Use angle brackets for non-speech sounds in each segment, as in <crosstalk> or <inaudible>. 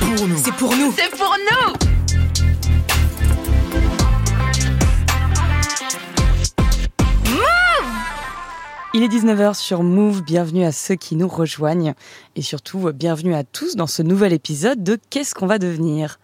C'est pour nous. C'est pour nous. C'est pour nous. Il est 19h sur Move, bienvenue à ceux qui nous rejoignent et surtout bienvenue à tous dans ce nouvel épisode de Qu'est-ce qu'on va devenir?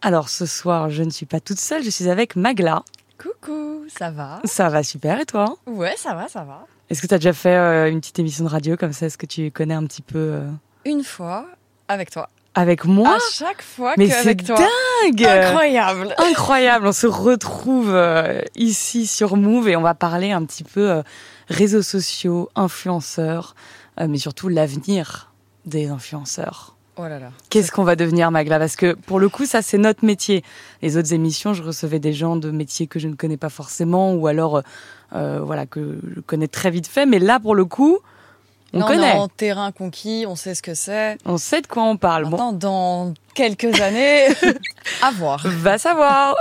Alors ce soir, je ne suis pas toute seule, je suis avec Magla. Coucou, ça va? Ça va super et toi? Ouais, ça va, ça va. Est-ce que tu as déjà fait euh, une petite émission de radio comme ça? Est-ce que tu connais un petit peu euh, Une fois, avec toi. Avec moi à chaque fois Mais c'est qu'avec toi. dingue Incroyable Incroyable, on se retrouve euh, ici sur Move et on va parler un petit peu euh, réseaux sociaux, influenceurs, euh, mais surtout l'avenir des influenceurs. Oh là là. Qu'est-ce qu'on va devenir, Magla? Parce que pour le coup, ça, c'est notre métier. Les autres émissions, je recevais des gens de métiers que je ne connais pas forcément, ou alors, euh, voilà, que je connais très vite fait. Mais là, pour le coup, on Là, connaît. est en terrain conquis, on sait ce que c'est. On sait de quoi on parle. Bon, dans quelques années, <laughs> à voir. va savoir.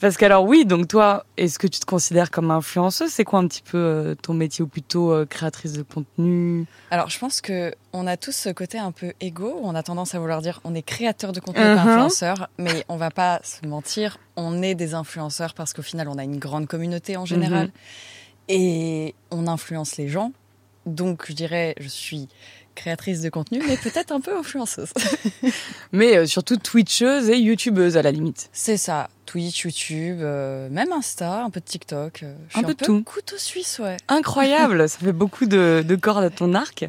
Parce que alors oui, donc toi, est-ce que tu te considères comme influenceuse? C'est quoi un petit peu euh, ton métier ou plutôt euh, créatrice de contenu? Alors, je pense que on a tous ce côté un peu égo, on a tendance à vouloir dire on est créateur de contenu, pas influenceur, mais on va pas se mentir, on est des influenceurs parce qu'au final, on a une grande communauté en général Mhm. et on influence les gens. Donc, je dirais, je suis créatrice de contenu, mais peut-être un peu influenceuse. <laughs> Mais euh, surtout twitcheuse et youtubeuse à la limite. C'est ça, Twitch, YouTube, euh, même Insta, un peu de TikTok. euh, je Un peu un peu tout. couteau suisse, ouais. Incroyable, ça fait beaucoup de, de cordes à ton arc.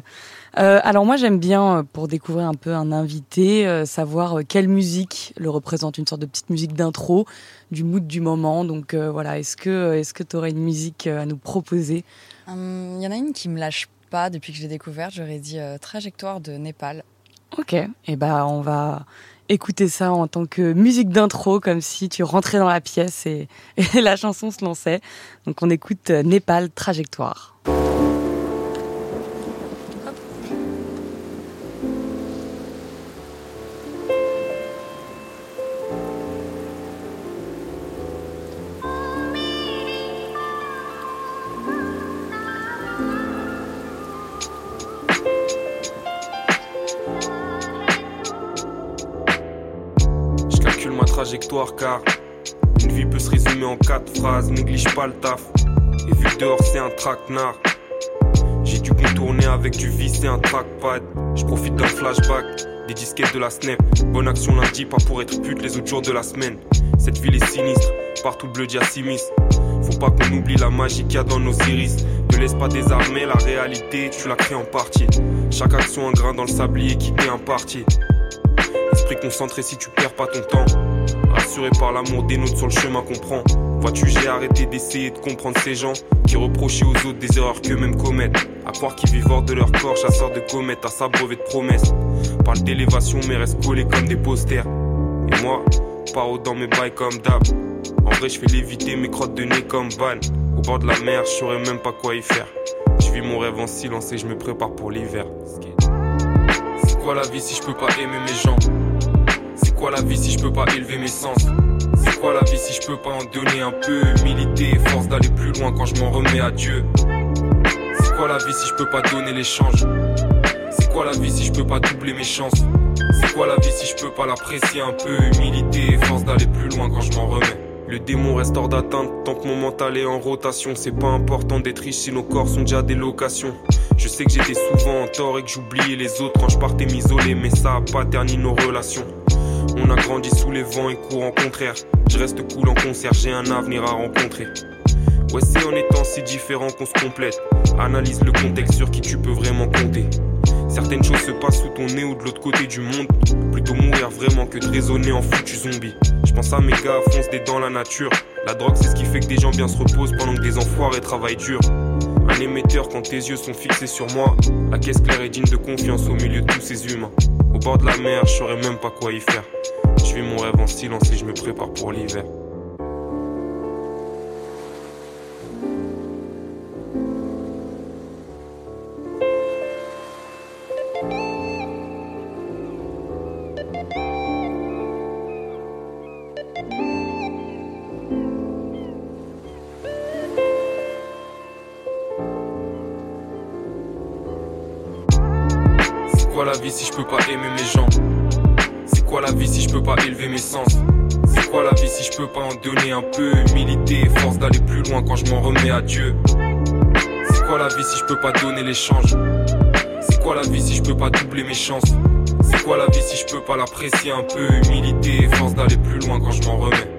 Euh, alors moi j'aime bien, euh, pour découvrir un peu un invité, euh, savoir euh, quelle musique le représente, une sorte de petite musique d'intro, du mood du moment. Donc euh, voilà, est-ce que est-ce que tu aurais une musique euh, à nous proposer? Hum, Il y en a une qui me lâche pas depuis que je l'ai découverte. J'aurais dit euh, Trajectoire de Népal. Ok, et ben on va écouter ça en tant que musique d'intro, comme si tu rentrais dans la pièce et, <laughs> et la chanson se lançait. Donc on écoute euh, Népal Trajectoire. Car une vie peut se résumer en quatre phrases. Néglige pas le taf. Et vu dehors c'est un traquenard. J'ai dû contourner avec du vis et un trackpad. Je profite d'un flashback, des disquettes de la snap. Bonne action lundi, pas pour être pute les autres jours de la semaine. Cette ville est sinistre, partout le bleu sinistre. Faut pas qu'on oublie la magie qu'il y a dans nos iris. Ne laisse pas désarmer la réalité, tu la crées en partie. Chaque action un grain dans le sablier qui t'est imparti. Esprit concentré si tu perds pas ton temps. Rassuré par l'amour des nôtres sur le chemin qu'on. Vois-tu, j'ai arrêté d'essayer de comprendre ces gens qui reprochaient aux autres des erreurs qu'eux-mêmes commettent. À croire qu'ils vivent hors de leur corps, chasseurs de comètes, à s'abreuver de promesses. Parle d'élévation, mais restent collés comme des posters. Et moi, paro dans mes bails comme d'hab. En vrai, je fais léviter mes crottes de nez comme van. Au bord de la mer, je saurais même pas quoi y faire. Je vis mon rêve en silence et je me prépare pour l'hiver. C'est quoi la vie si je peux pas aimer mes gens? Quoi la vie si je peux pas élever mes sens? C'est quoi la vie si je peux pas en donner un peu? Humilité force d'aller plus loin quand je m'en remets à Dieu. C'est quoi la vie si je peux pas donner l'échange? C'est quoi la vie si je peux pas doubler mes chances? C'est quoi la vie si je peux pas l'apprécier un peu? Humilité force d'aller plus loin quand je m'en remets. Le démon reste hors d'atteinte tant que mon mental est en rotation. C'est pas important d'être riche si nos corps sont déjà des locations. Je sais que j'étais souvent en tort et que j'oubliais les autres quand je partais m'isoler, mais ça a pas terni nos relations. On a grandi sous les vents et courants contraires. Je reste cool en concert, j'ai un avenir à rencontrer. Ouais, c'est en étant si différent qu'on se complète. Analyse le contexte sur qui tu peux vraiment compter. Certaines choses se passent sous ton nez ou de l'autre côté du monde. Plutôt mourir vraiment que de raisonner en foutu zombie. Je pense à mes gars, fonce des dans la nature. La drogue, c'est ce qui fait que des gens bien se reposent pendant que des enfoirés travaillent dur. Un émetteur quand tes yeux sont fixés sur moi. La caisse claire est digne de confiance au milieu de tous ces humains. Au bord de la mer, je saurais même pas quoi y faire. Je vis mon rêve en silence et je me prépare pour l'hiver. Vie si je peux pas aimer mes gens? C'est quoi la vie si je peux pas élever mes sens? C'est quoi la vie si je peux pas en donner un peu? Humilité force d'aller plus loin quand je m'en remets à Dieu. C'est quoi la vie si je peux pas donner l'échange? C'est quoi la vie si je peux pas doubler mes chances? C'est quoi la vie si je peux pas l'apprécier un peu? Humilité force d'aller plus loin quand je m'en remets.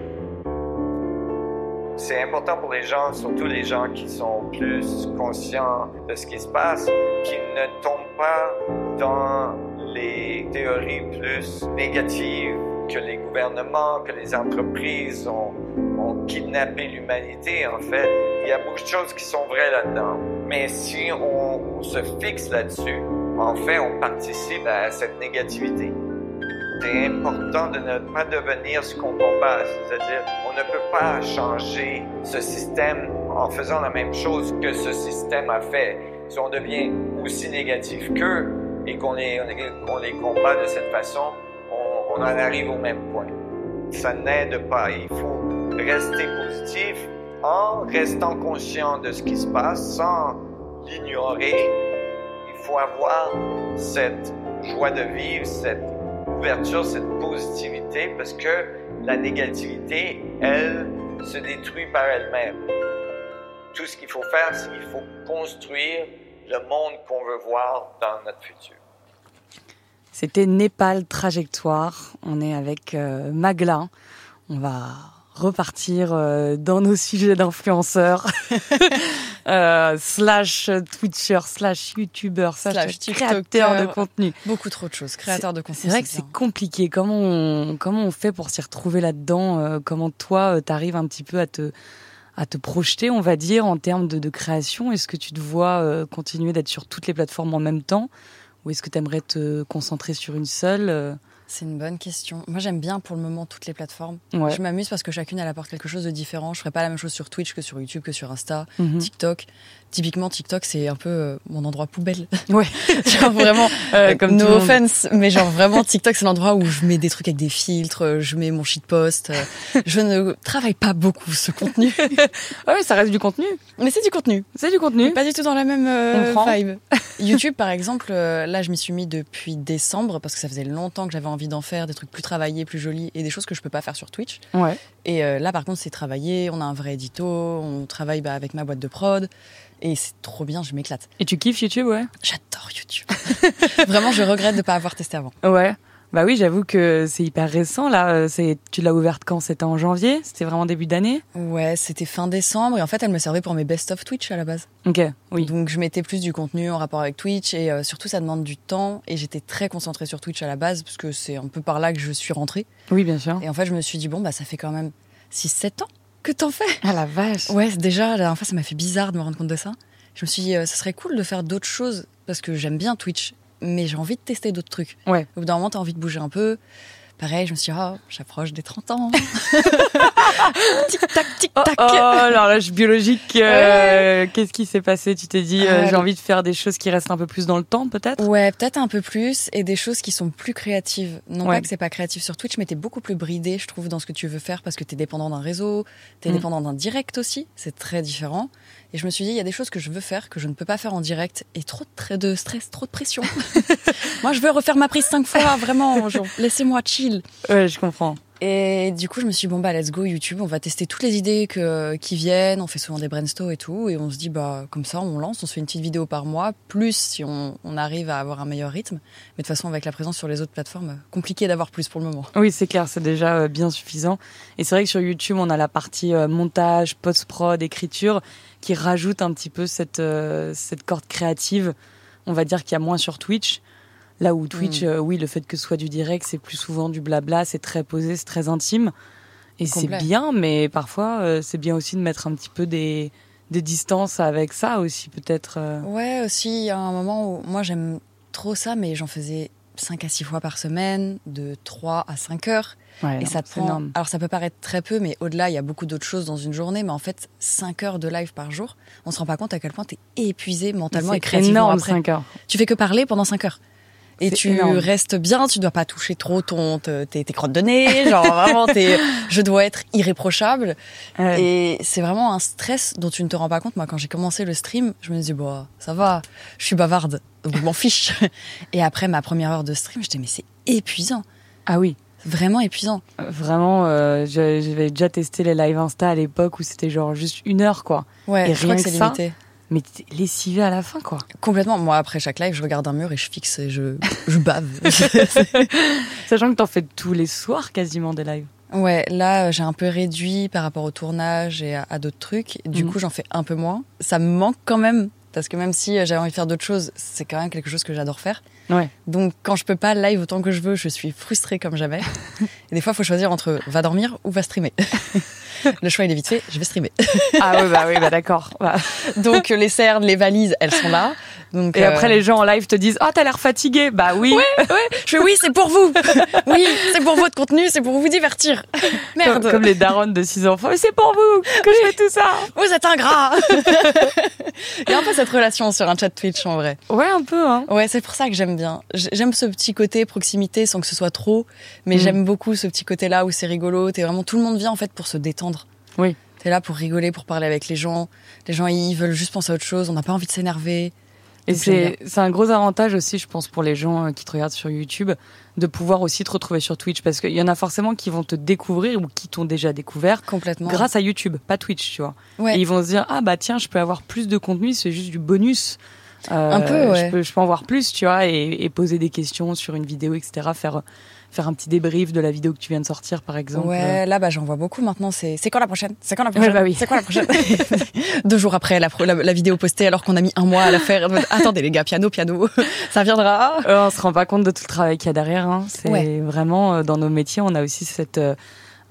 C'est important pour les gens, surtout les gens qui sont plus conscients de ce qui se passe, qui ne tombent pas dans les théories plus négatives que les gouvernements, que les entreprises ont, kidnappé l'humanité, en fait. Il y a beaucoup de choses qui sont vraies là-dedans. Mais si on, on se fixe là-dessus, en fait, on participe à cette négativité. C'est important de ne pas devenir ce qu'on combat, c'est-à-dire on ne peut pas changer ce système en faisant la même chose que ce système a fait. Si on devient aussi négatif qu'eux et qu'on les, combat de cette façon, on, on en arrive au même point. Ça n'aide pas. Il faut rester positif en restant conscient de ce qui se passe sans l'ignorer. Il faut avoir cette joie de vivre, cette ouverture, cette positivité, parce que la négativité, elle, se détruit par elle-même. Tout ce qu'il faut faire, c'est qu'il faut construire le monde qu'on veut voir dans notre futur. C'était Népal Trajectoire. On est avec euh, Magla. On va repartir euh, dans nos sujets d'influenceurs, <laughs> euh, slash Twitcher, slash YouTuber, slash, Slash créateur de contenu. Beaucoup trop de choses. Créateur de contenu. C'est vrai que c'est compliqué. Comment on, comment on fait pour s'y retrouver là-dedans euh, Comment toi, euh, t'arrives un petit peu à te, à te projeter, on va dire, en termes de, création. Est-ce que tu te vois euh, continuer d'être sur toutes les plateformes en même temps? Ou est-ce que tu aimerais te concentrer sur une seule euh? C'est une bonne question. Moi, j'aime bien pour le moment toutes les plateformes. Ouais. Je m'amuse parce que chacune, elle apporte quelque chose de différent. Je ferai pas la même chose sur Twitch que sur YouTube, que sur Insta, Mhm. TikTok. Typiquement, TikTok, c'est un peu euh, mon endroit poubelle. <laughs> Ouais. <laughs> genre vraiment, <laughs> Euh, comme no offense, mais genre vraiment, TikTok, c'est l'endroit où je mets des trucs avec des filtres, euh, je mets mon shitpost. euh, je ne travaille pas beaucoup ce contenu, Ah oui, ça reste du contenu. mais c'est du contenu. C'est du contenu. Pas du tout dans la même euh, Comprends. vibe. YouTube, par exemple, euh, là, je m'y suis mis depuis décembre parce que ça faisait longtemps que j'avais envie d'en faire, des trucs plus travaillés, plus jolis et des choses que je peux pas faire sur Twitch. Ouais. Et euh, là, par contre, c'est travaillé, on a un vrai édito, on travaille bah, avec ma boîte de prod. Et c'est trop bien, je m'éclate. Et tu kiffes YouTube, ouais? J'adore YouTube. <laughs> Vraiment, je regrette de ne pas avoir testé avant. Ouais. Bah oui, j'avoue que c'est hyper récent là. Euh, C'est, tu l'as ouverte quand? C'était en janvier? C'était vraiment début d'année? Ouais, c'était fin décembre et en fait, elle me servait pour mes best-of Twitch à la base. Ok, oui. Donc, je mettais plus du contenu en rapport avec Twitch et euh, surtout, ça demande du temps. Et j'étais très concentrée sur Twitch à la base parce que c'est un peu par là que je suis rentrée. Oui, bien sûr. Et en fait, je me suis dit, bon, bah, ça fait quand même 6-7 ans que t'en fais. Ah la vache. Ouais, déjà, la dernière fois, ça m'a fait bizarre de me rendre compte de ça. Je me suis dit, euh, ça serait cool de faire d'autres choses parce que j'aime bien Twitch, mais j'ai envie de tester d'autres trucs. Ouais. Au bout d'un moment, t'as envie de bouger un peu. Pareil, je me suis dit, ah, j'approche des 30 ans. <laughs> tic-tac, Oh, tic-tac. oh, l'horloge biologique, euh, qu'est-ce qui s'est passé? Tu t'es dit, euh, Euh, j'ai envie de faire des choses qui restent un peu plus dans le temps, peut-être? Ouais, peut-être un peu plus et des choses qui sont plus créatives. Non Ouais. pas que c'est pas créatif sur Twitch, mais t'es beaucoup plus bridé, je trouve, dans ce que tu veux faire parce que t'es dépendant d'un réseau, t'es Mm. dépendant d'un direct aussi. C'est très différent. Et je me suis dit, il y a des choses que je veux faire que je ne peux pas faire en direct et trop de, stress, trop de pression. <laughs> Moi, je veux refaire ma prise cinq fois, vraiment. Laissez-moi chill. Ouais, je comprends. Et du coup, je me suis dit, bon, bah, let's go YouTube. On va tester toutes les idées que, qui viennent. On fait souvent des brainstorms et tout. Et on se dit, bah, comme ça, on lance. On se fait une petite vidéo par mois. Plus si on, on arrive à avoir un meilleur rythme. Mais de toute façon, avec la présence sur les autres plateformes, compliqué d'avoir plus pour le moment. Oui, c'est clair, c'est déjà euh, bien suffisant. Et c'est vrai que sur YouTube, on a la partie euh, montage, post-prod, écriture, qui rajoute un petit peu cette, euh, cette corde créative. On va dire qu'il y a moins sur Twitch. Là où Twitch, Mm. euh, oui, le fait que ce soit du direct, c'est plus souvent du blabla, c'est très posé, c'est très intime. Et c'est bien, mais parfois, euh, c'est bien aussi de mettre un petit peu des, des distances avec ça aussi, peut-être. euh. Ouais, aussi, il y a un moment où moi, j'aime trop ça, mais j'en faisais 5 à 6 fois par semaine, de 3 à 5 heures. Ouais, Et non, ça te c'est prend. énorme. Alors ça peut paraître très peu, mais au-delà, il y a beaucoup d'autres choses dans une journée. Mais en fait, 5 heures de live par jour, on se rend pas compte à quel point t'es épuisé mentalement et C'est créativement énorme, après. 5 heures. Tu fais que parler pendant 5 heures. Et C'est tu énorme. restes bien, tu dois pas toucher trop ton, te- tes, tes crottes de nez, genre vraiment, t'es, <laughs> je dois être irréprochable. Ouais. Et c'est vraiment un stress dont tu ne te rends pas compte. Moi, quand j'ai commencé le stream, je me disais, bon, ça va, je suis bavarde, donc je m'en fiche. <laughs> Et après ma première heure de stream, j'étais, mais c'est épuisant. Ah oui. Vraiment épuisant. Vraiment, euh, je- j'avais déjà testé les live Insta à l'époque où c'était genre juste une heure, quoi. Ouais, Et je crois que c'est que ça, limité. Mais lessivé à la fin, quoi. Complètement. Moi, après chaque live, je regarde un mur et je fixe et je, je bave. <laughs> Sachant que t'en fais tous les soirs quasiment des lives. ouais, là, j'ai un peu réduit par rapport au tournage et à, à d'autres trucs. Du Mhm. coup, j'en fais un peu moins. Ça me manque quand même. Parce que même si j'avais envie de faire d'autres choses, c'est quand même quelque chose que j'adore faire. Ouais. Donc, quand je peux pas live autant que je veux, je suis frustrée comme jamais. <laughs> Et des fois, il faut choisir entre va dormir ou va streamer. <laughs> <laughs> Le choix, il est vite fait. Je vais streamer. Ah ouais, bah oui, bah d'accord. Bah. <laughs> Donc, les cernes, les valises, elles sont là. Donc, Et euh, après, les gens en live te disent Ah, t'as l'air fatigué. Bah oui. Je fais oui, c'est pour vous. <laughs> Oui, c'est pour votre contenu, c'est pour vous divertir. Merde. Comme, comme les darons de 6 enfants. C'est pour vous que je fais tout ça. Vous êtes ingrat. Il y a un peu cette relation sur un chat Twitch en vrai. Ouais, un peu, hein. Ouais, c'est pour ça que j'aime bien. J'aime ce petit côté proximité sans que ce soit trop, mais Mm. j'aime beaucoup ce petit côté là où c'est rigolo. T'es vraiment tout le monde vient en fait pour se détendre. Oui. T'es là pour rigoler, pour parler avec les gens. Les gens ils veulent juste penser à autre chose. On n'a pas envie de s'énerver. Et c'est un gros avantage aussi, je pense, pour les gens euh, qui te regardent sur YouTube, de pouvoir aussi te retrouver sur Twitch. Parce qu'il y en a forcément qui vont te découvrir ou qui t'ont déjà découvert Complètement. grâce à YouTube, pas Twitch, tu vois. Ouais. Et ils vont se dire, ah bah tiens, je peux avoir plus de contenu, c'est juste du bonus. Euh, Un peu, ouais. Je peux, je peux en voir plus, tu vois, et, et poser des questions sur une vidéo, etc. Faire, faire un petit débrief de la vidéo que tu viens de sortir, par exemple. Ouais, là, bah, j'en vois beaucoup maintenant. C'est, c'est quand la prochaine? C'est quand la prochaine? Ouais, bah oui. C'est quand la prochaine? <laughs> <laughs> Deux jours après la, la, la vidéo postée, alors qu'on a mis un mois à la faire. <laughs> Attendez, les gars, piano, piano, ça viendra. Euh, on se rend pas compte de tout le travail qu'il y a derrière. Hein. C'est Ouais. vraiment euh, dans nos métiers, on a aussi cette,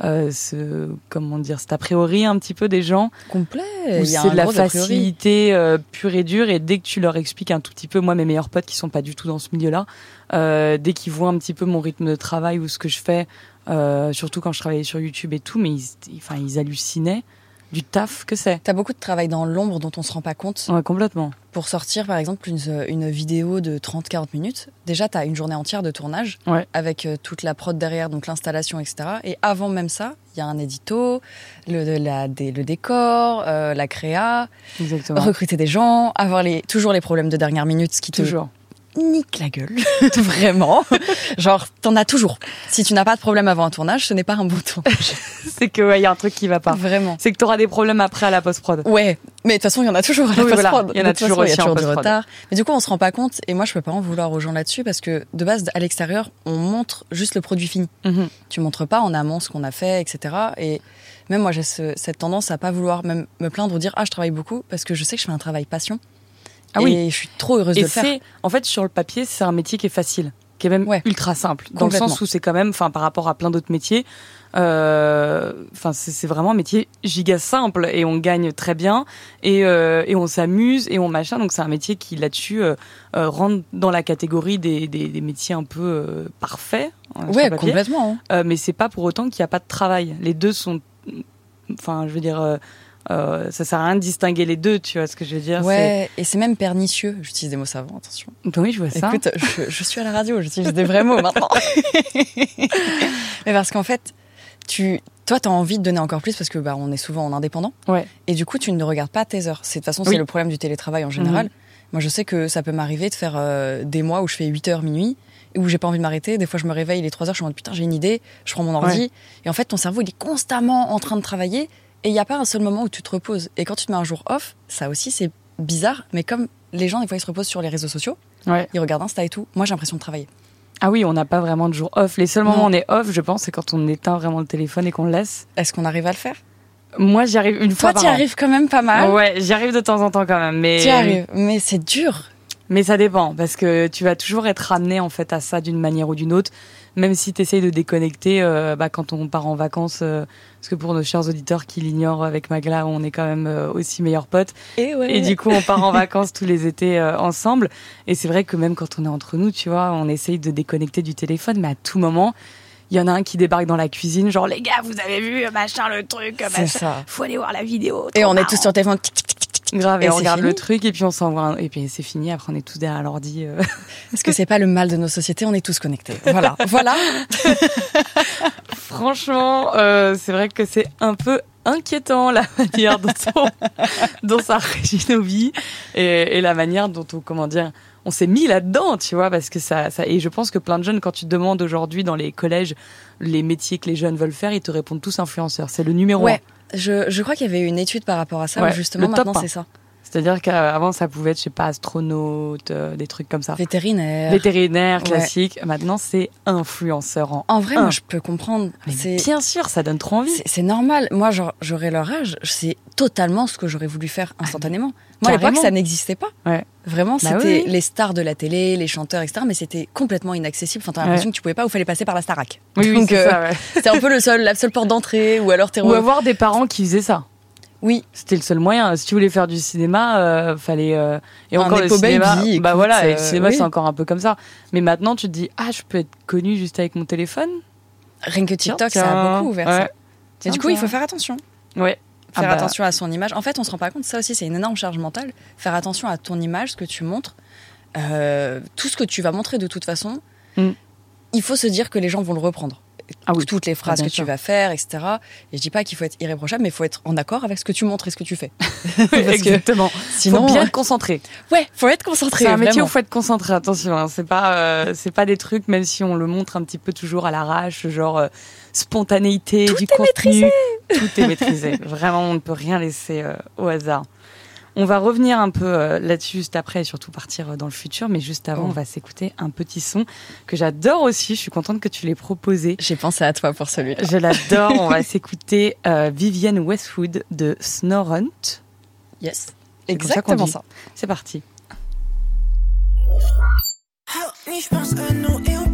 euh, ce, comment dire, cet a priori un petit peu des gens Complet. c'est de la facilité euh, pure et dure. Et dès que tu leur expliques un tout petit peu, moi, mes meilleurs potes qui sont pas du tout dans ce milieu-là, euh, dès qu'ils voient un petit peu mon rythme de travail ou ce que je fais, euh, surtout quand je travaillais sur YouTube et tout, mais ils, enfin, ils hallucinaient du taf que c'est. T'as beaucoup de travail dans l'ombre dont on se rend pas compte. Ouais, complètement. Pour sortir, par exemple, une, une vidéo de 30-40 minutes, déjà, t'as une journée entière de tournage Ouais. avec euh, toute la prod derrière, donc l'installation, etc. Et avant même ça, il y a un édito, le, de la, des- le décor, euh, la créa, Exactement. recruter des gens, avoir les, toujours les problèmes de dernière minute, ce qui te Toujours. Nique la gueule, <laughs> vraiment. Genre, t'en as toujours. Si tu n'as pas de problème avant un tournage, ce n'est pas un bon tournage. <laughs> c'est que, ouais, il y a un truc qui va pas. Vraiment. C'est que tu auras des problèmes après à la post-prod. Ouais, mais de toute façon, il y en a toujours à la Oui, voilà. post-prod. Il y en a De toute toujours façon, aussi en du retard. Mais du coup, on se rend pas compte, et moi, je peux pas en vouloir aux gens là-dessus, parce que de base, à l'extérieur, on montre juste le produit fini. Mhm. Tu montres pas en amont ce qu'on a fait, etc. Et même moi, j'ai ce- cette tendance à pas vouloir même me plaindre ou dire ah je travaille beaucoup parce que je sais que je fais un travail passion. Ah et oui. je suis trop heureuse de le faire. en fait, sur le papier, c'est un métier qui est facile, qui est même Ouais. ultra simple, dans le sens où c'est quand même, enfin, par rapport à plein d'autres métiers, euh, enfin, c'est c'est vraiment un métier giga simple et on gagne très bien et, euh, et on s'amuse et on machin. Donc c'est un métier qui là-dessus euh, rentre dans la catégorie des, des, des métiers un peu parfaits. hein, Ouais, complètement. hein. Mais c'est pas pour autant qu'il n'y a pas de travail. Les deux sont, enfin, je veux dire. Euh, ça sert à rien de distinguer les deux, tu vois ce que je veux dire Ouais, et c'est même pernicieux. J'utilise des mots savants, attention. Oui, je vois ça. Écoute, je, je suis à la radio, j'utilise des vrais mots maintenant. <laughs> Mais parce qu'en fait, tu, toi, t'as envie de donner encore plus parce que bah, on est souvent en indépendant. Ouais. Et du coup, tu ne regardes pas tes heures. C'est de toute façon, Oui. c'est le problème du télétravail en général. Moi, je sais que ça peut m'arriver de faire euh, des mois où je fais 8 heures minuit et où j'ai pas envie de m'arrêter. Des fois, je me réveille, il est 3 heures, je en mode putain, j'ai une idée, je prends mon ordi. Ouais. Et en fait, ton cerveau, il est constamment en train de travailler et il n'y a pas un seul moment où tu te reposes. Et quand tu te mets un jour off, ça aussi, c'est bizarre, mais comme les gens, des fois, ils se reposent sur les réseaux sociaux, Ouais. ils regardent Insta et tout, moi, j'ai l'impression de travailler. Ah oui, on n'a pas vraiment de jour off. Les seuls moments où on est off, je pense, c'est quand on éteint vraiment le téléphone et qu'on le laisse. Est-ce qu'on arrive à le faire? Moi, j'y arrive une fois Toi, an. arrives quand même pas mal. Ouais, j'y arrive de temps en temps quand même, mais Tu arrives, mais c'est dur. mais ça dépend parce que tu vas toujours être ramené en fait à ça d'une manière ou d'une autre, même si tu essayes de déconnecter euh, bah, quand on part en vacances. euh, parce que pour nos chers auditeurs qui l'ignorent, avec Magla, on est quand même euh, aussi meilleurs potes. Et ouais. Et du coup, on part en <laughs> vacances tous les étés ensemble. Et c'est vrai que même quand on est entre nous, tu vois, on essaye de déconnecter du téléphone, mais à tout moment, il y en a un qui débarque dans la cuisine, genre les gars, vous avez vu machin le truc, machin. ça. Faut aller voir la vidéo. Et on est tous sur le téléphone. tic, tic, tic, tic, tic. Grave et, Et on regarde fini le truc et puis on s'envoie un... et puis c'est fini. Après, on est tous derrière l'ordi. euh. <laughs> Parce que c'est pas le mal de nos sociétés, on est tous connectés. Voilà. <laughs> voilà. <laughs> Franchement, euh, c'est vrai que c'est un peu inquiétant la manière dont on, dont ça régit nos vies et, et la manière dont on, comment dire, on s'est mis là-dedans, tu vois, parce que ça, ça, et je pense que plein de jeunes, quand tu te demandes aujourd'hui dans les collèges les métiers que les jeunes veulent faire, ils te répondent tous influenceurs. C'est le numéro ouais. Je, je crois qu'il y avait une étude par rapport à ça, Ouais, justement, le top maintenant c'est ça. C'est-à-dire qu'avant, ça pouvait être, je sais pas, astronaute, euh, des trucs comme ça. Vétérinaire. Vétérinaire, Ouais. classique. Maintenant, c'est influenceur en. En vrai, un. moi, je peux comprendre. Mais C'est bien sûr, ça donne trop envie. c'est- c'est normal. Moi, j'aurais leur âge. C'est totalement ce que j'aurais voulu faire instantanément. Moi, à l'époque, ça n'existait pas. Ouais. Vraiment, Bah c'était oui. les stars de la télé, les chanteurs, etc. Mais c'était complètement inaccessible. Enfin, t'as l'impression que tu pouvais pas ou fallait passer par la Starac. Oui, oui, c'est euh, ouais. C'était un peu le seul, la seule porte d'entrée. Ou alors <laughs> t'es Ou avoir des parents qui faisaient ça. Oui, C'était le seul moyen. Si tu voulais faire du cinéma, euh, fallait. euh, Et Un encore le Nepo cinéma. Baby, bah écoute, voilà, et le euh, cinéma oui. c'est encore un peu comme ça. Mais maintenant, tu te dis, ah, je peux être connu juste avec mon téléphone. rien que TikTok, Tiens, ça a beaucoup ouvert Ouais. ça. Tiens, du coup, il faut faire attention. Ouais. Ah Faire bah, attention à son image. En fait, on se rend pas compte. Ça aussi, c'est une énorme charge mentale. Faire attention à ton image, ce que tu montres, Euh, tout ce que tu vas montrer de toute façon. Mm. Il faut se dire que les gens vont le reprendre. Ah oui. Toutes les phrases Ah, bien que sûr. tu vas faire, etc. Et je dis pas qu'il faut être irréprochable, mais il faut être en accord avec ce que tu montres et ce que tu fais. <laughs> Parce que Exactement. sinon, faut bien euh, être concentré. ouais, faut être concentré. C'est un métier où faut être concentré. Attention, hein. c'est pas, euh, c'est pas des trucs, même si on le montre un petit peu toujours à l'arrache, genre euh, spontanéité Tout du est contenu. maîtrisé. Tout est maîtrisé. <laughs> Vraiment, on ne peut rien laisser euh, au hasard. On va revenir un peu euh, là-dessus juste après et surtout partir euh, dans le futur. Mais juste avant, Oh. on va s'écouter un petit son que j'adore aussi. Je suis contente que tu l'aies proposé. J'ai pensé à toi pour celui-là. Je l'adore. <laughs> on va s'écouter euh, Vivienne Westwood de Snorunt. Yes. Ça Exactement ça. C'est parti. Oui, je pense à nous et aux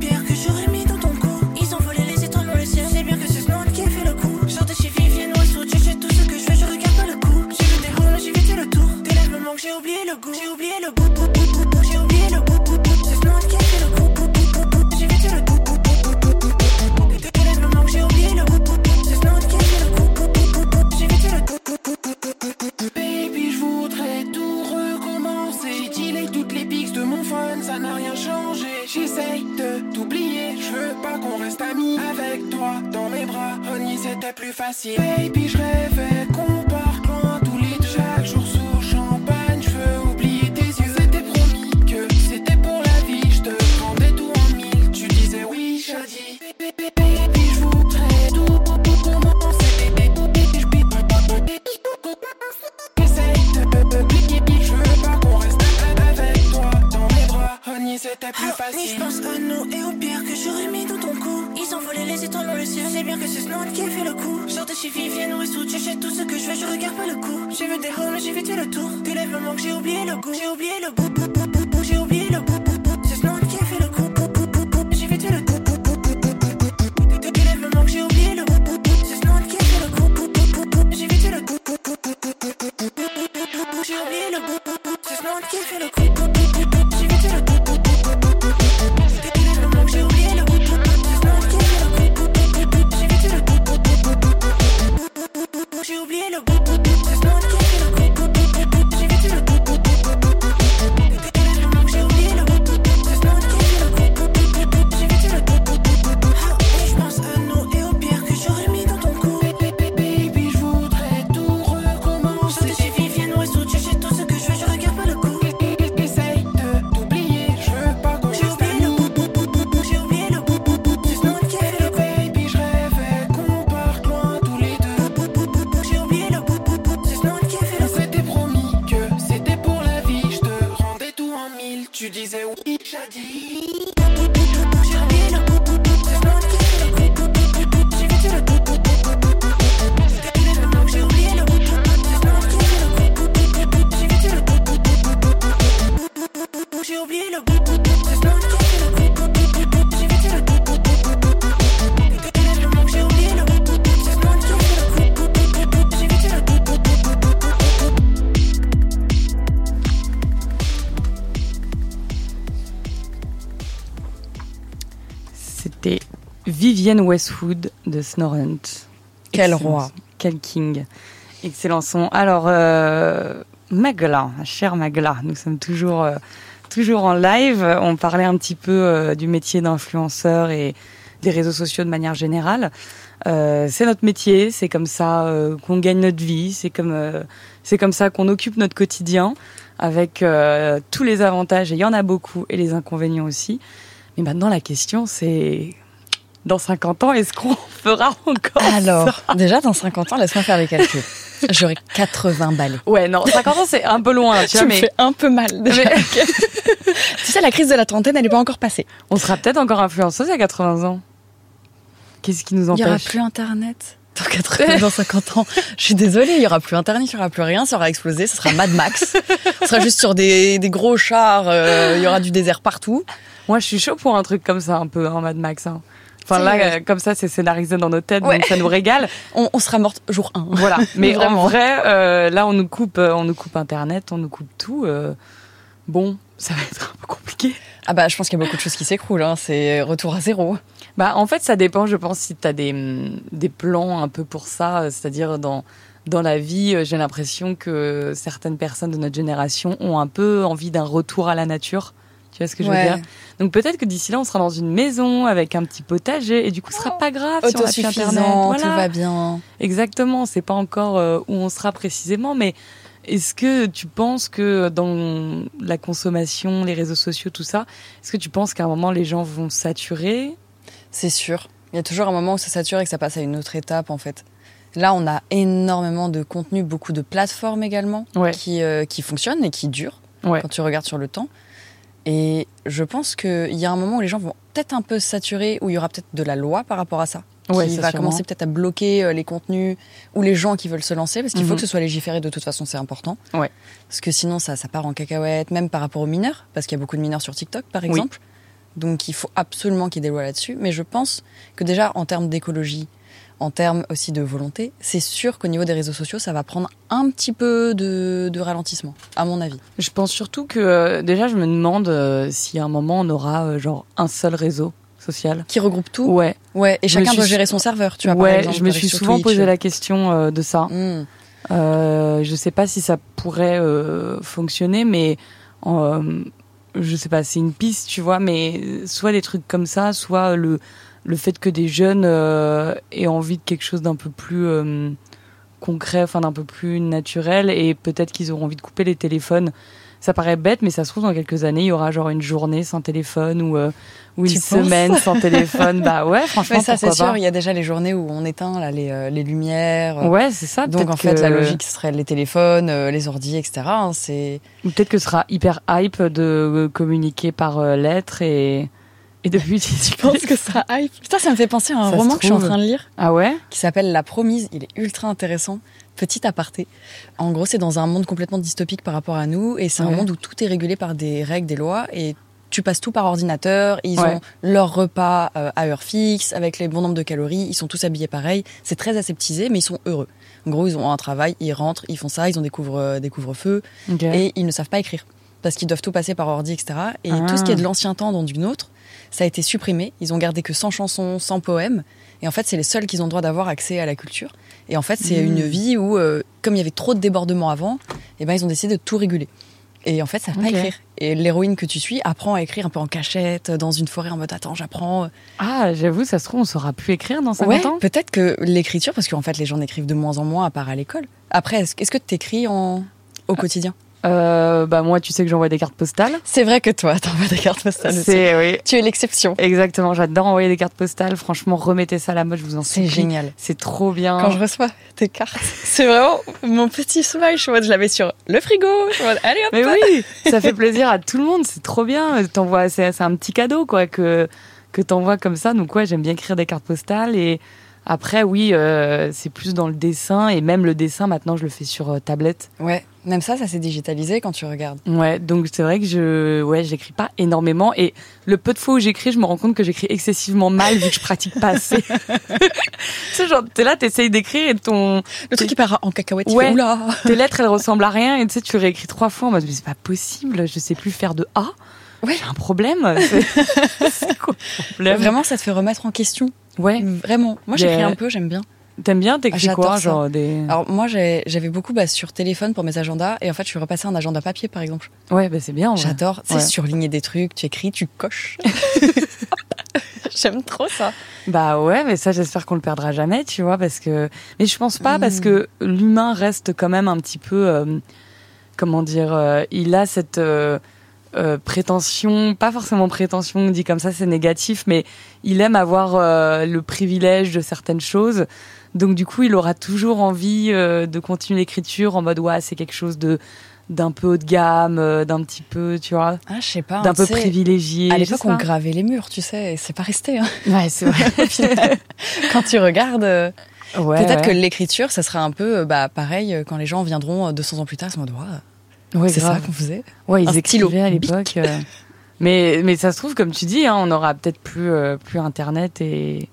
Vivienne Westwood de Snorunt. Quel Excellent. roi. Quel king. Excellent son. Alors, euh, Magla, cher Magla, nous sommes toujours, euh, toujours en live. On parlait un petit peu euh, du métier d'influenceur et des réseaux sociaux de manière générale. Euh, c'est notre métier, c'est comme ça euh, qu'on gagne notre vie, c'est comme, euh, c'est comme ça qu'on occupe notre quotidien. avec tous les avantages, et il y en a beaucoup, et les inconvénients aussi. Mais maintenant, la question, c'est dans 50 ans, est-ce qu'on fera encore Alors, ça déjà, dans 50 ans, laisse-moi faire les calculs. J'aurai 80 balais. Ouais, non, 50 ans, c'est un peu loin, tu Tu vois, me mais fais un peu mal déjà. Mais- <laughs> tu sais, la crise de la trentaine, elle n'est pas encore passée. on sera peut-être encore influenceuse à 80 ans. Qu'est-ce qui nous Il n'y aura empêche plus Internet. Dans 80, dans 50 ans. Je suis désolée, il n'y aura plus Internet, il n'y aura plus rien, ça aura explosé, ce sera Mad Max. Ce sera juste sur des, des gros chars, euh, il y aura du désert partout. Moi, je suis chaud pour un truc comme ça, un peu, en Mad Max. hein. Enfin, là, euh, comme ça, c'est scénarisé dans nos têtes, Ouais. donc ça nous régale. <laughs> On, on sera morte jour 1. Voilà. <laughs> Mais en Vraiment. vrai, euh, là, on nous coupe, euh, on nous coupe Internet, on nous coupe tout. euh, bon, ça va être un peu compliqué. Ah bah, je pense qu'il y a beaucoup de choses qui s'écroulent, hein. c'est retour à zéro. Bah, en fait, ça dépend, je pense, si tu as des, hum, des plans un peu pour ça. euh, C'est-à-dire, dans, dans la vie, j'ai l'impression que certaines personnes de notre génération ont un peu envie d'un retour à la nature. Tu vois ce que je veux dire? Donc peut-être que d'ici là, on sera dans une maison avec un petit potager et du coup, ce sera pas grave si on a Internet. Autosuffisant, tout Voilà. va bien. Exactement, c'est pas encore euh, où on sera précisément, mais est-ce que tu penses que dans la consommation, les réseaux sociaux, tout ça, est-ce que tu penses qu'à un moment les gens vont saturer? C'est sûr. Il y a toujours un moment où ça sature et que ça passe à une autre étape, en fait. Là, on a énormément de contenu, beaucoup de plateformes également Ouais. qui, euh, qui fonctionnent et qui durent Ouais. quand tu regardes sur le temps. Et je pense qu'il y a un moment où les gens vont peut-être un peu saturer, où il y aura peut-être de la loi par rapport à ça. Ouais, qui ça, va sûrement. commencer peut-être à bloquer euh, les contenus ou les gens qui veulent se lancer, parce qu'il faut Mhm. que ce soit légiféré de toute façon, c'est important. Ouais. Parce que sinon, ça, ça part en cacahuète, même par rapport aux mineurs, parce qu'il y a beaucoup de mineurs sur TikTok, par Oui. exemple. Donc il faut absolument qu'il y ait des lois là-dessus. Mais je pense que déjà, en termes d'écologie, en termes aussi de volonté, c'est sûr qu'au niveau des réseaux sociaux, ça va prendre un petit peu de, de ralentissement, à mon avis. Je pense surtout que euh, déjà, je me demande euh, si à un moment on aura euh, genre un seul réseau social. Qui regroupe tout? Ouais, Ouais, et Je chacun doit gérer son serveur, tu vois. par ouais, exemple, je me suis souvent Twitch. posé la question de ça. Euh, je sais pas si ça pourrait fonctionner, mais je sais pas, c'est une piste, tu vois, mais soit des trucs comme ça, soit le, le fait que des jeunes euh, aient envie de quelque chose d'un peu plus euh, concret, enfin d'un peu plus naturel, et peut-être qu'ils auront envie de couper les téléphones. Ça paraît bête, mais ça se trouve dans quelques années, il y aura genre une journée sans téléphone ou, euh, ou une semaine sans <laughs> téléphone. Bah ouais, franchement, Ouais, ça c'est sûr, il y a déjà les journées où on éteint là, les, euh, les lumières. Ouais, c'est ça. Donc en fait, la que- logique serait les téléphones, euh, les ordi, etc. hein, c'est Ou peut-être que ce sera hyper hype de euh, communiquer par euh, lettres et, et depuis tu <laughs> penses que ça hype Putain, ça me fait penser à un Ça roman que je suis en train de lire Ah ouais qui s'appelle La Promise. Il est ultra intéressant. Petit aparté. En gros, c'est dans un monde complètement dystopique par rapport à nous et c'est un monde où tout est régulé par des règles, des lois et tu passes tout par ordinateur. Ils Ouais. ont leur repas euh, à heure fixe avec les bons nombres de calories. Ils sont tous habillés pareil. C'est très aseptisé, mais ils sont heureux. En gros, ils ont un travail, ils rentrent, ils font ça, ils ont des couvre- des couvre-feux. Et ils ne savent pas écrire parce qu'ils doivent tout passer par ordi, etc. Et Ah. tout ce qui est de l'ancien temps dans du nôtre, ça a été supprimé. Ils ont gardé que 100 chansons, 100 poèmes. Et en fait, c'est les seuls qui ont le droit d'avoir accès à la culture. Et en fait, c'est Mm. une vie où, euh, comme il y avait trop de débordements avant, eh ben, ils ont décidé de tout réguler. Et en fait, ça Ok. pas écrire. Et l'héroïne que tu suis apprend à écrire un peu en cachette, dans une forêt en mode attends, j'apprends. Ah, j'avoue, ça se trouve, on saura plus écrire dans 50 Ouais, ans peut-être que l'écriture, parce qu'en fait, les gens n'écrivent de moins en moins à part à l'école. Après, est-ce que tu écris en... au quotidien? Euh, Bah moi, tu sais que j'envoie des cartes postales. C'est vrai que toi, <laughs> t'envoies des cartes postales. C'est oui. Tu es l'exception. Exactement, j'adore envoyer des cartes postales. Franchement, remettez ça à la mode, je vous en C'est supplie. génial. C'est trop bien. Quand je reçois tes cartes, <laughs> c'est vraiment mon petit smile. Je suis en mode, je la mets sur le frigo. Je suis en mode, allez hop. Mais oui, ça fait plaisir à tout le monde, c'est trop bien. T'envoies, c'est, c'est un petit cadeau quoi que que t'envoies comme ça. Donc ouais, j'aime bien écrire des cartes postales et après oui, euh, c'est plus dans le dessin et même le dessin maintenant je le fais sur euh, tablette. Ouais, même ça, ça s'est digitalisé quand tu regardes. Ouais, donc c'est vrai que je ouais, j'écris pas énormément et le peu de fois où j'écris, je me rends compte que j'écris excessivement mal vu que je pratique pas assez. <laughs> sais genre t'es là, t'essayes d'écrire et ton Le truc qui part en cacahuète, Ouais. oula. tes lettres elles ressemblent à rien et tu sais tu réécris trois fois en mode mais c'est pas possible, je sais plus faire de A. Ouais. J'ai un problème. <laughs> C'est c'est quoi le problème? Vraiment, ça te fait remettre en question. Ouais. Vraiment. Moi, j'écris un peu, j'aime bien. T'aimes bien t'écris Ah, j'adore quoi ça. genre des Alors, moi, j'avais beaucoup bah, sur téléphone pour mes agendas. Et en fait, je suis repassée un agenda papier, par exemple. Ouais, bah c'est bien. J'adore. Ouais. surligner des trucs, tu écris, tu coches. <laughs> <laughs> J'aime trop ça. Bah ouais, mais ça j'espère qu'on le perdra jamais, tu vois, parce que mais je pense pas parce que l'humain reste quand même un petit peu euh, comment dire, euh, il a cette euh, euh, prétention, pas forcément prétention, dit comme ça c'est négatif, mais il aime avoir euh, le privilège de certaines choses. Donc du coup, il aura toujours envie euh, de continuer l'écriture en mode ouais, c'est quelque chose de d'un peu haut de gamme, euh, d'un petit peu, tu vois, Ah, je sais pas. d'un hein, peu privilégié. À l'époque, on gravait les murs, tu sais, et c'est pas resté. hein. <laughs> Ouais, c'est vrai. <laughs> Quand tu regardes, euh, Ouais, peut-être ouais. que l'écriture, ça sera un peu bah, pareil quand les gens viendront euh, 200 ans plus tard, ils se disent, ouais, c'est ça qu'on faisait. Ouais, ils Un stylo. à l'époque. euh. mais mais ça se trouve, comme tu dis, hein, on aura peut-être plus euh, plus internet et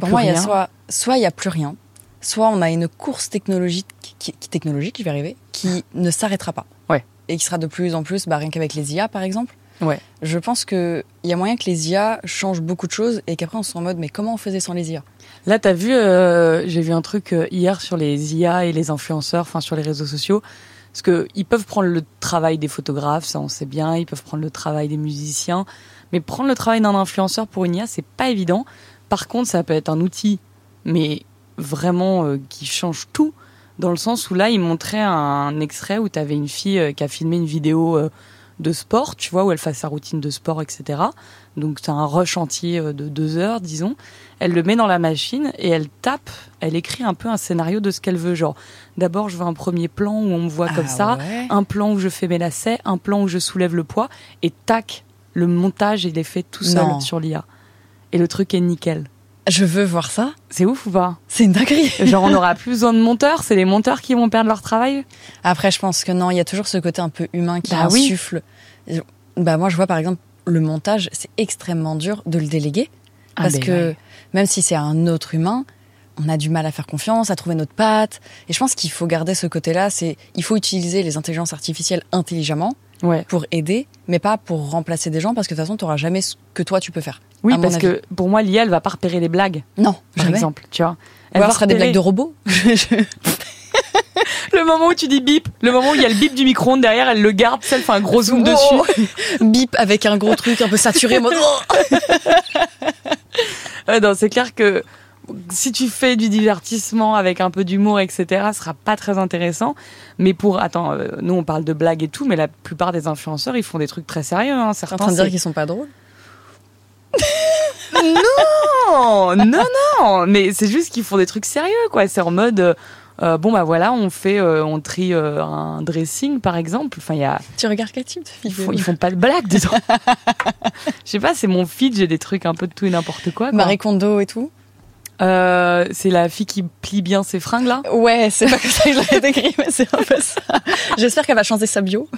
Pour moi, il y a soit soit il y a plus rien, soit on a une course technologique qui, qui- technologique, je vais arriver, qui ne s'arrêtera pas. Ouais. Et qui sera de plus en plus, bah, rien qu'avec les IA par exemple. Ouais. Je pense que il y a moyen que les IA changent beaucoup de choses et qu'après on soit en mode mais comment on faisait sans les IA Là, t'as vu, euh, j'ai vu un truc hier sur les IA et les influenceurs, enfin sur les réseaux sociaux, parce que ils peuvent prendre le travail des photographes, ça on sait bien, ils peuvent prendre le travail des musiciens, mais prendre le travail d'un influenceur pour une IA, c'est pas évident. Par contre, ça peut être un outil, mais vraiment euh, qui change tout, dans le sens où là, il montrait un extrait où t'avais une fille euh, qui a filmé une vidéo euh, de sport, tu vois, où elle fait sa routine de sport, etc. Donc c'est un rush entier euh, de deux heures, disons elle le met dans la machine et elle tape, elle écrit un peu un scénario de ce qu'elle veut. Genre, d'abord, je veux un premier plan où on me voit comme Ah ça, ouais. un plan où je fais mes lacets, un plan où je soulève le poids, et tac, le montage, il est fait tout seul Non. sur l'IA. Et le truc est nickel. Je veux voir ça. C'est ouf ou pas? C'est une dinguerie. <laughs> Genre, on n'aura <laughs> plus besoin de monteurs, c'est les monteurs qui vont perdre leur travail? Après, je pense que non, il y a toujours ce côté un peu humain qui Bah oui. insuffle. Bah moi, je vois par exemple le montage, c'est extrêmement dur de le déléguer Ah parce ben que ouais. même si c'est un autre humain, on a du mal à faire confiance, à trouver notre patte. Et je pense qu'il faut garder ce côté-là. C'est il faut utiliser les intelligences artificielles intelligemment Ouais. pour aider, mais pas pour remplacer des gens parce que de toute façon, tu n'auras jamais ce que toi tu peux faire. Oui, à parce que pour moi, l'IA, elle va pas repérer les blagues, Non, par jamais. exemple, tu vois. Ou Elle alors va ce sera des repérer- blagues de robots. <laughs> Le moment où tu dis bip, le moment où il y a le bip du micro-ondes derrière, elle le garde, elle fait un gros zoom Wow. dessus. <laughs> Bip avec un gros truc un peu saturé. mode- <laughs> Ouais, non, c'est clair que si tu fais du divertissement avec un peu d'humour, etc., ce sera pas très intéressant. Mais pour, attends, euh, nous on parle de blagues et tout, mais la plupart des influenceurs, ils font des trucs très sérieux. Hein. Certains, en train de dire qu'ils sont pas drôles non, non, non, mais c'est juste qu'ils font des trucs sérieux, quoi. C'est en mode, euh, euh, bon bah voilà, on fait, euh, on trie euh, un dressing, par exemple. Enfin, il y a, Tu regardes quel type de ils font, ils font pas de blagues dedans. <laughs> Je sais pas, c'est mon feed, j'ai des trucs un peu de tout et n'importe quoi. quoi. Marie Kondo et tout Euh, c'est la fille qui plie bien ses fringues là. Ouais, c'est pas comme ça que je l'avais décrit, mais c'est un peu ça. J'espère qu'elle va changer sa bio.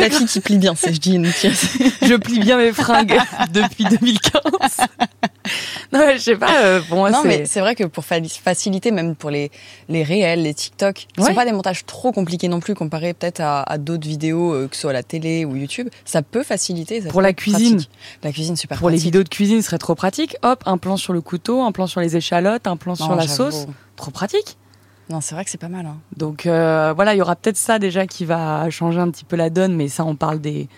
La fille qui plie bien, c'est je dis une pièce. Je plie bien mes fringues <laughs> depuis 2015. Non, je sais pas. euh, pour moi, non, mais c'est vrai que pour fa- faciliter, même pour les, les réels, les TikTok, qui Ouais. sont pas des montages trop compliqués non plus comparé peut-être à, à d'autres vidéos, euh, que ce soit à la télé ou YouTube, ça peut faciliter. ça Pour la cuisine. pratique. La cuisine, super Pour les vidéos de cuisine, ce serait trop pratique. Hop, un plan sur le couteau, un plan sur les échalotes, un plan Non, sur la sauce. Trop pratique. Non, c'est vrai que c'est pas mal. hein. Donc euh, voilà, il y aura peut-être ça déjà qui va changer un petit peu la donne, mais ça, on parle des.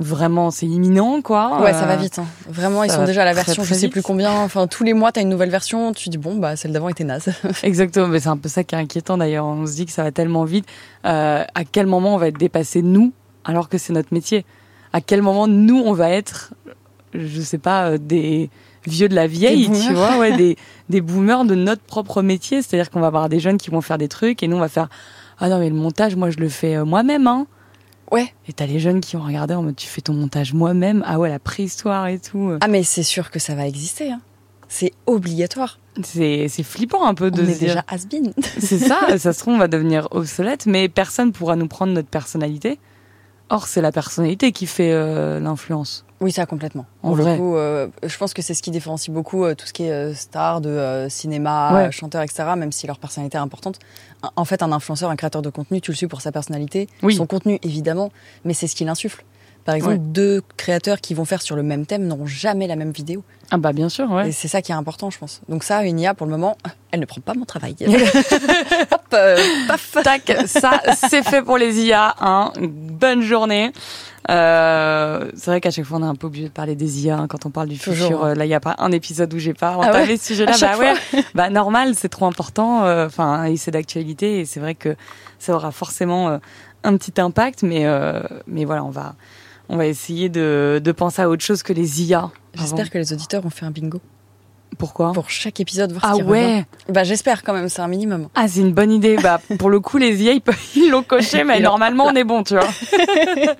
Vraiment, c'est imminent, quoi. Ouais, ça va Euh, vite. hein. Vraiment, ils sont déjà à la version, très je sais vite. plus combien. Enfin, tous les mois, t'as une nouvelle version. Tu dis bon, bah celle d'avant était naze. <laughs> Exactement, mais c'est un peu ça qui est inquiétant d'ailleurs. On se dit que ça va tellement vite. Euh, à quel moment on va être dépassé nous, alors que c'est notre métier? À quel moment nous on va être, je sais pas, des vieux de la vieille, tu vois, ouais, <laughs> des, des boomers de notre propre métier. C'est-à-dire qu'on va avoir des jeunes qui vont faire des trucs et nous on va faire ah non mais le montage moi je le fais euh, moi-même hein. Ouais. Et t'as les jeunes qui vont regarder en mode tu fais ton montage moi-même ah ouais la préhistoire et tout. Ah, mais c'est sûr que ça va exister. hein. C'est obligatoire. C'est c'est flippant un peu de On se est déjà has-been. C'est ça, <laughs> ça se trouve, on va devenir obsolète, mais personne pourra nous prendre notre personnalité. Or, c'est la personnalité qui fait euh, l'influence. Oui, ça complètement. En Pour vrai. le coup, euh, je pense que c'est ce qui différencie beaucoup euh, tout ce qui est star de cinéma, Ouais. chanteur, etc. Même si leur personnalité est importante. En fait, un influenceur, un créateur de contenu, tu le suis pour sa personnalité, Oui. son contenu évidemment, mais c'est ce qui l'insuffle. Par exemple, Ouais. deux créateurs qui vont faire sur le même thème n'auront jamais la même vidéo. Ah bah bien sûr, ouais. Et c'est ça qui est important, je pense. Donc ça, une IA, pour le moment, elle ne prend pas mon travail. <laughs> Hop, euh, paf. Tac, ça, c'est fait pour les IA. Hein. Bonne journée. Euh, c'est vrai qu'à chaque fois, on est un peu obligé de parler des IA hein, quand on parle du Toujours, futur. hein. Euh, Là, il n'y a pas un épisode où j'ai pas Ah ouais ce sujet-là. À chaque Bah ouais, <laughs> bah normal, c'est trop important. euh, Enfin, et c'est d'actualité. Et c'est vrai que ça aura forcément euh, un petit impact, mais, euh, mais voilà, on va, on va essayer de, de penser à autre chose que les IA. J'espère que les auditeurs ont fait un bingo. Pourquoi Pour chaque épisode, voir Ah ce revient. ouais Bah j'espère quand même, c'est un minimum. Ah, c'est une bonne idée. Bah, pour le coup, les IA, <laughs> ils l'ont coché, <laughs> mais normalement, on est bon, tu vois. <laughs>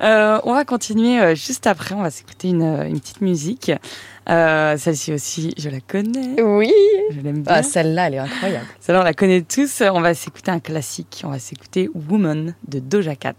Euh, on va continuer euh, juste après. On va s'écouter une, euh, une petite musique. Euh, Celle-ci aussi, je la connais. Oui Je l'aime bien. ah, Celle-là, elle est incroyable. Celle-là, on la connaît tous. On va s'écouter un classique. On va s'écouter Woman de Doja Cat.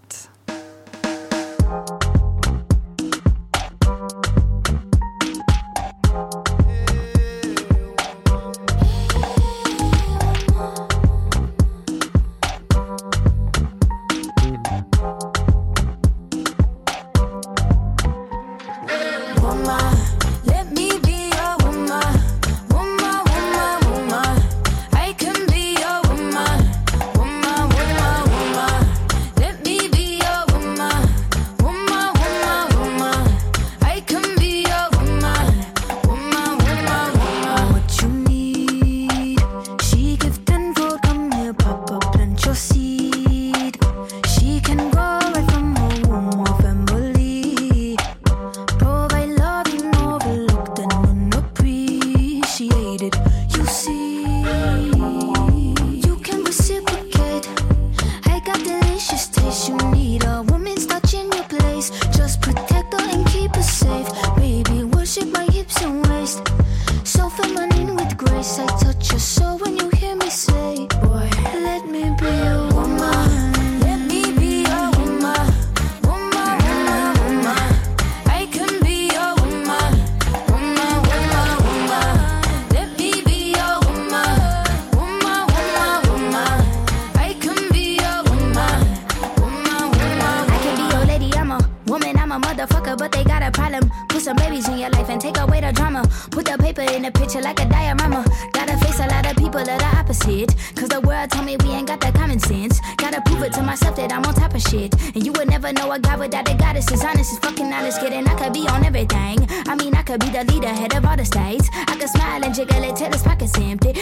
Babies in your life and take away the drama. Put the paper in the picture like a diorama. Gotta face a lot of people that are opposite. Cause the world told me we ain't got the common sense. Gotta prove it to myself that I'm on top of shit. And you would never know a guy without a goddess is honest as fucking honest. Kidding, I could be on everything. I mean, I could be the leader, head of all the states. I could smile and jiggle it till his pockets empty.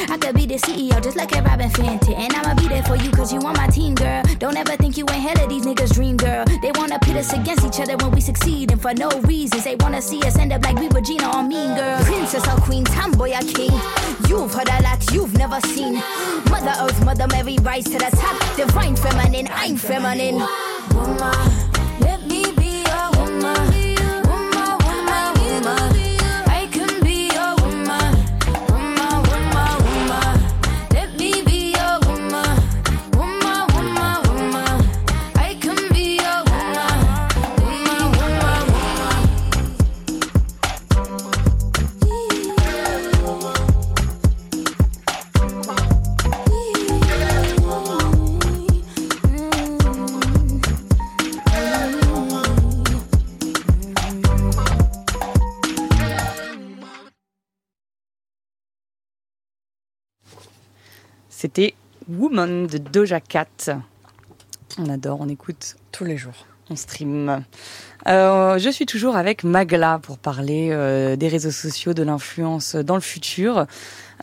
CEO just like a Robin Fenty. And I'ma be there for you cause you on my team, girl. Don't ever think you ain't hell of these niggas' dream, girl. They wanna pit us against each other when we succeed. And for no reasons, they wanna see us end up like we were Gina or Mean Girl. Princess or Queen, tomboy or king. You've heard a lot you've never seen. Mother Earth, Mother Mary, rise to the top. Divine feminine, I'm feminine. Woman, let me be woman. Woman, C'était Woman de Doja Cat. On adore, on écoute, Tous les jours. on stream. Euh, je suis toujours avec Magla pour parler euh, des réseaux sociaux, de l'influence dans le futur.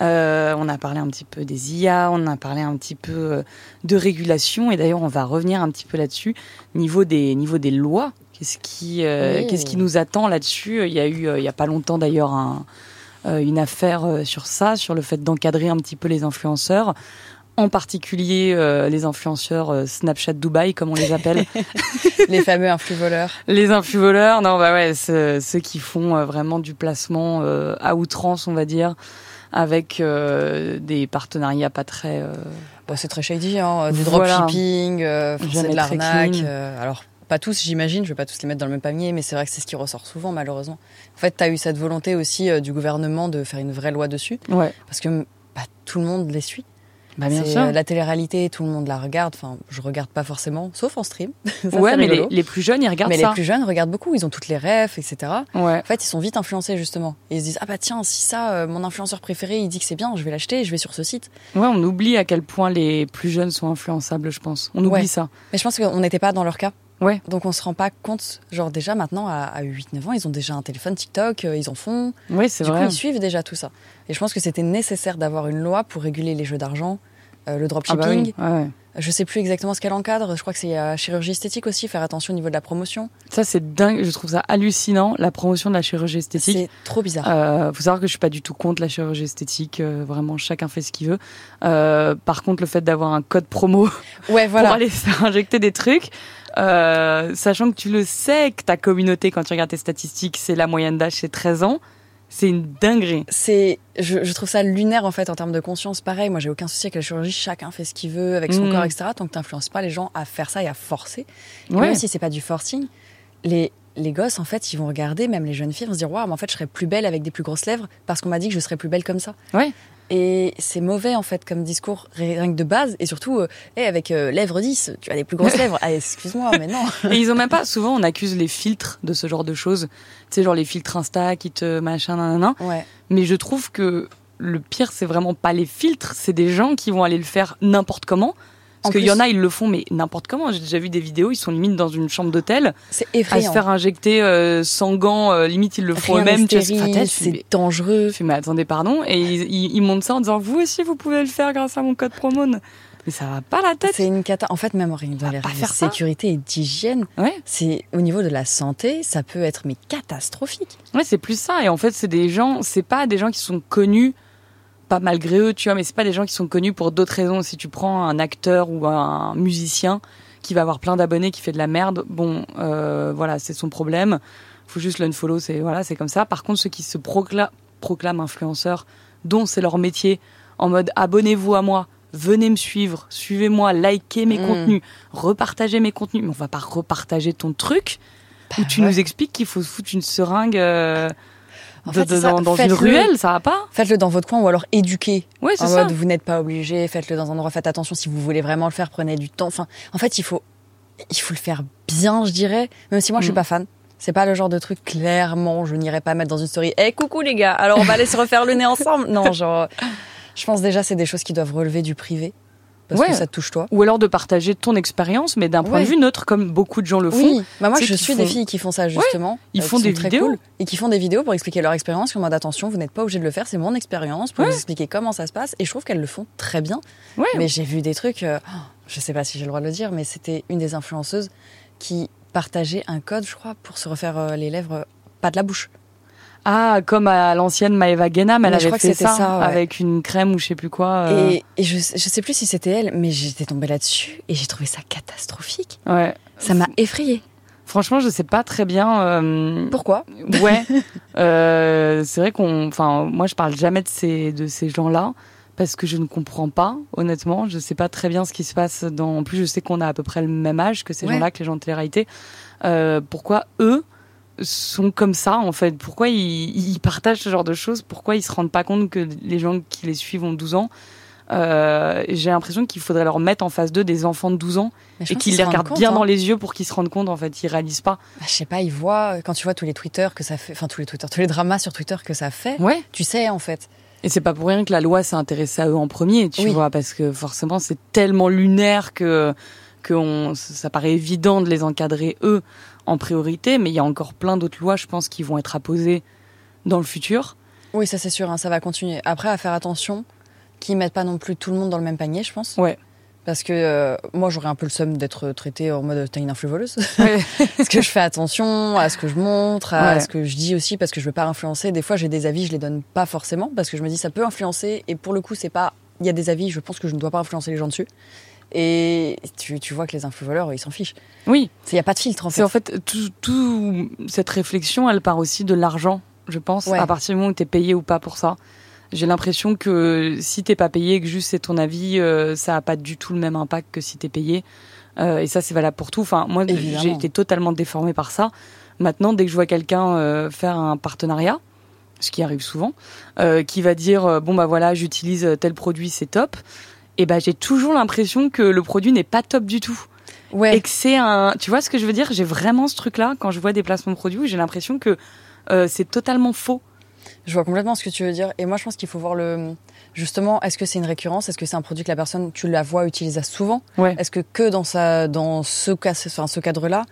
Euh, on a parlé un petit peu des IA, on a parlé un petit peu de régulation et d'ailleurs on va revenir un petit peu là-dessus. Niveau des niveau des lois, qu'est-ce qui Oui. qu'est-ce qui nous attend là-dessus? Il y a eu il y a pas longtemps d'ailleurs un, une affaire euh, sur ça, sur le fait d'encadrer un petit peu les influenceurs. En particulier euh, les influenceurs euh, Snapchat Dubaï, comme on les appelle. <laughs> <laughs> Les fameux influx voleurs. Les influx voleurs, non, bah ouais, ceux, qui font euh, vraiment du placement euh, à outrance, on va dire, avec euh, des partenariats pas très. euh, Bah, c'est très shady, hein. du Voilà. dropshipping, euh, c'est de l'arnaque. euh, alors, pas tous, j'imagine, je vais pas tous les mettre dans le même panier, mais c'est vrai que c'est ce qui ressort souvent, malheureusement. En fait, tu as eu cette volonté aussi euh, du gouvernement de faire une vraie loi dessus, Ouais, parce que bah, tout le monde les suit. bah bien sûr. euh, la télé-réalité, tout le monde la regarde. Enfin, je regarde pas forcément, sauf en stream. <laughs> Ça, ouais, mais les, plus jeunes, ils regardent mais ça. les plus jeunes regardent beaucoup, ils ont toutes les refs, etc. Ouais. En fait, ils sont vite influencés justement. Et ils se disent ah bah tiens, si ça, euh, mon influenceur préféré, il dit que c'est bien, je vais l'acheter, je vais sur ce site. ouais, on oublie à quel point les plus jeunes sont influençables, je pense. On oublie Ouais. ça. Mais je pense qu'on n'était pas dans leur cas. Ouais. Donc on se rend pas compte. Genre déjà maintenant, à, à 8-9 ans, ils ont déjà un téléphone TikTok, euh, ils en font. Ouais, c'est Du vrai. coup, ils suivent déjà tout ça. Et je pense que c'était nécessaire d'avoir une loi pour réguler les jeux d'argent, euh, le Ah bah dropshipping, oui, ouais. Je sais plus exactement ce qu'elle encadre. Je crois que c'est la chirurgie esthétique aussi, faire attention au niveau de la promotion. Ça, c'est dingue. Je trouve ça hallucinant, la promotion de la chirurgie esthétique. C'est trop bizarre. Euh, faut savoir que je suis pas du tout contre la chirurgie esthétique. euh, vraiment, chacun fait ce qu'il veut. Euh, par contre, le fait d'avoir un code promo ouais, <laughs> pour aller se faire injecter des trucs, euh, sachant que tu le sais que ta communauté, quand tu regardes tes statistiques, c'est la moyenne d'âge, c'est 13 ans. C'est une dinguerie. C'est, je, je trouve ça lunaire en fait en termes de conscience. Pareil, moi j'ai aucun souci avec la chirurgie. Chacun fait ce qu'il veut avec son Mm. corps, etc. Tant que t'influences pas les gens à faire ça et à forcer. Et Ouais. Même si c'est pas du forcing, les les gosses en fait ils vont regarder, même les jeunes filles vont se dire waouh, mais en fait je serais plus belle avec des plus grosses lèvres parce qu'on m'a dit que je serais plus belle comme ça. Ouais. Et c'est mauvais en fait comme discours rien que de base et surtout euh, hey, avec euh, lèvres 10, tu as des plus grosses <laughs> lèvres. Ah, excuse-moi, mais non. <laughs> Et ils ont même pas, souvent on accuse les filtres de ce genre de choses. Tu sais, genre les filtres Insta qui te machin, nanana. Ouais. Mais je trouve que le pire, c'est vraiment pas les filtres, c'est des gens qui vont aller le faire n'importe comment. En Parce qu'il y en a, ils le font, mais n'importe comment. J'ai déjà vu des vidéos, ils sont limite dans une chambre d'hôtel C'est à se effrayant. faire injecter euh, sans gants. euh, limite, ils le font eux-mêmes. C'est- dangereux. je fais, mais attendez, pardon. Et ils, ils, ils montent ça en disant, vous aussi, vous pouvez le faire grâce à mon code promone. Mais ça va pas la tête. C'est une cata. En fait, même pas règles de faire ça. sécurité et d'hygiène, Ouais. c'est au niveau de la santé, ça peut être mais catastrophique. Ouais, c'est plus ça. Et en fait, c'est des gens, c'est pas des gens qui sont connus, pas malgré eux, tu vois, mais c'est pas des gens qui sont connus pour d'autres raisons. Si tu prends un acteur ou un musicien qui va avoir plein d'abonnés, qui fait de la merde, bon, euh, voilà, c'est son problème. Faut juste l'unfollow, c'est voilà, c'est comme ça. Par contre, ceux qui se procla- proclament influenceurs, dont c'est leur métier, en mode abonnez-vous à moi. Venez me suivre, suivez-moi, likez mes Mm. contenus, repartagez mes contenus. Mais on va pas repartager ton truc où tu ouais. nous expliques qu'il faut se foutre une seringue euh, En fait, de- dans, dans une ruelle, ça va pas Faites-le dans votre coin ou alors éduquez. Ouais, c'est ça. mode, vous n'êtes pas obligé, faites-le dans un endroit, faites attention si vous voulez vraiment le faire, prenez du temps. Enfin, en fait, il faut, il faut le faire bien, je dirais. Même si moi, je suis Mm. pas fan. C'est pas le genre de truc, clairement, je n'irai pas mettre dans une story. Eh, coucou les gars, alors on va aller se refaire le nez ensemble. Non, genre, je pense déjà, c'est des choses qui doivent relever du privé. Parce Ouais. que ça te touche toi. Ou alors de partager ton expérience, mais d'un point de vue neutre, comme beaucoup de gens le font. Oui, bah moi je suis des filles qui font ça justement. ils euh, font des vidéos. cool, et qui font des vidéos pour expliquer leur expérience. En mode attention, vous n'êtes pas obligé de le faire, c'est mon expérience pour vous expliquer comment ça se passe. Et je trouve qu'elles le font très bien. Mais j'ai vu des trucs, euh, oh, je sais pas si j'ai le droit de le dire, mais c'était une des influenceuses qui partageait un code, je crois, pour se refaire euh, les lèvres, euh, pas de la bouche. Ah, comme à l'ancienne Maeva Genam, elle Mais je avait fait ça, ça, ouais. avec une crème ou je sais plus quoi. euh, Et, et je, je sais plus si c'était elle, mais j'étais tombée là-dessus et j'ai trouvé ça catastrophique. Ouais. Ça m'a effrayée. Franchement, je sais pas très bien. euh, Pourquoi? Ouais. <laughs> Euh, c'est vrai qu'on. Enfin, moi, je parle jamais de ces, de ces gens-là parce que je ne comprends pas, honnêtement. Je sais pas très bien ce qui se passe dans. En plus, je sais qu'on a à peu près le même âge que ces Ouais. gens-là, que les gens de télé-réalité. Euh, pourquoi eux sont comme ça, en fait Pourquoi ils, ils partagent ce genre de choses? Pourquoi ils se rendent pas compte que les gens qui les suivent ont 12 ans? Euh, J'ai l'impression qu'il faudrait leur mettre en face d'eux des enfants de 12 ans et qu'ils les regardent compte, bien hein. dans les yeux pour qu'ils se rendent compte, en fait. Ils réalisent pas. Bah, je sais pas, ils voient, quand tu vois tous les Twitter que ça fait, enfin tous les Twitter, tous les dramas sur Twitter que ça fait, Ouais. tu sais en fait. Et c'est pas pour rien que la loi s'est intéressée à eux en premier, tu Oui. vois, parce que forcément c'est tellement lunaire que, que on, ça paraît évident de les encadrer eux en priorité, mais il y a encore plein d'autres lois, je pense, qui vont être apposées dans le futur. Oui, ça c'est sûr, hein, ça va continuer. Après, à faire attention qu'ils mettent pas non plus tout le monde dans le même panier, je pense. Ouais. Parce que euh, moi, j'aurais un peu le seum d'être traitée en mode t'es une influvoleuse. Ouais. <laughs> parce que je fais attention à ce que je montre, à Ouais. ce que je dis aussi, parce que je veux pas influencer. Des fois, j'ai des avis, je les donne pas forcément, parce que je me dis ça peut influencer. Et pour le coup, c'est pas. Il y a des avis, je pense que je ne dois pas influencer les gens dessus. Et tu, tu vois que les influvoleurs, ils s'en fichent. Oui, Il n'y a pas de filtre en fait. c'est en fait tout, tout cette réflexion, elle part aussi de l'argent, je pense, Ouais. à partir du moment où t'es payé ou pas pour ça. J'ai l'impression que si t'es pas payé, que juste c'est ton avis, euh, ça a pas du tout le même impact que si t'es payé. Euh, et ça, c'est valable pour tout. Enfin, moi, j'ai été totalement déformée par ça. Maintenant, dès que je vois quelqu'un euh, faire un partenariat, ce qui arrive souvent, qui va dire bon bah voilà, j'utilise tel produit, c'est top. Et ben j'ai toujours l'impression que le produit n'est pas top du tout Ouais. et que c'est un. Tu vois ce que je veux dire? J'ai vraiment ce truc-là quand je vois des placements de produits où j'ai l'impression que euh, c'est totalement faux. Je vois complètement ce que tu veux dire. Et moi, je pense qu'il faut voir le. Justement, est-ce que c'est une récurrence? Est-ce que c'est un produit que la personne, tu la vois utiliser souvent? Ouais. Est-ce que que dans, sa, dans ce, cas, enfin, ce cadre-là?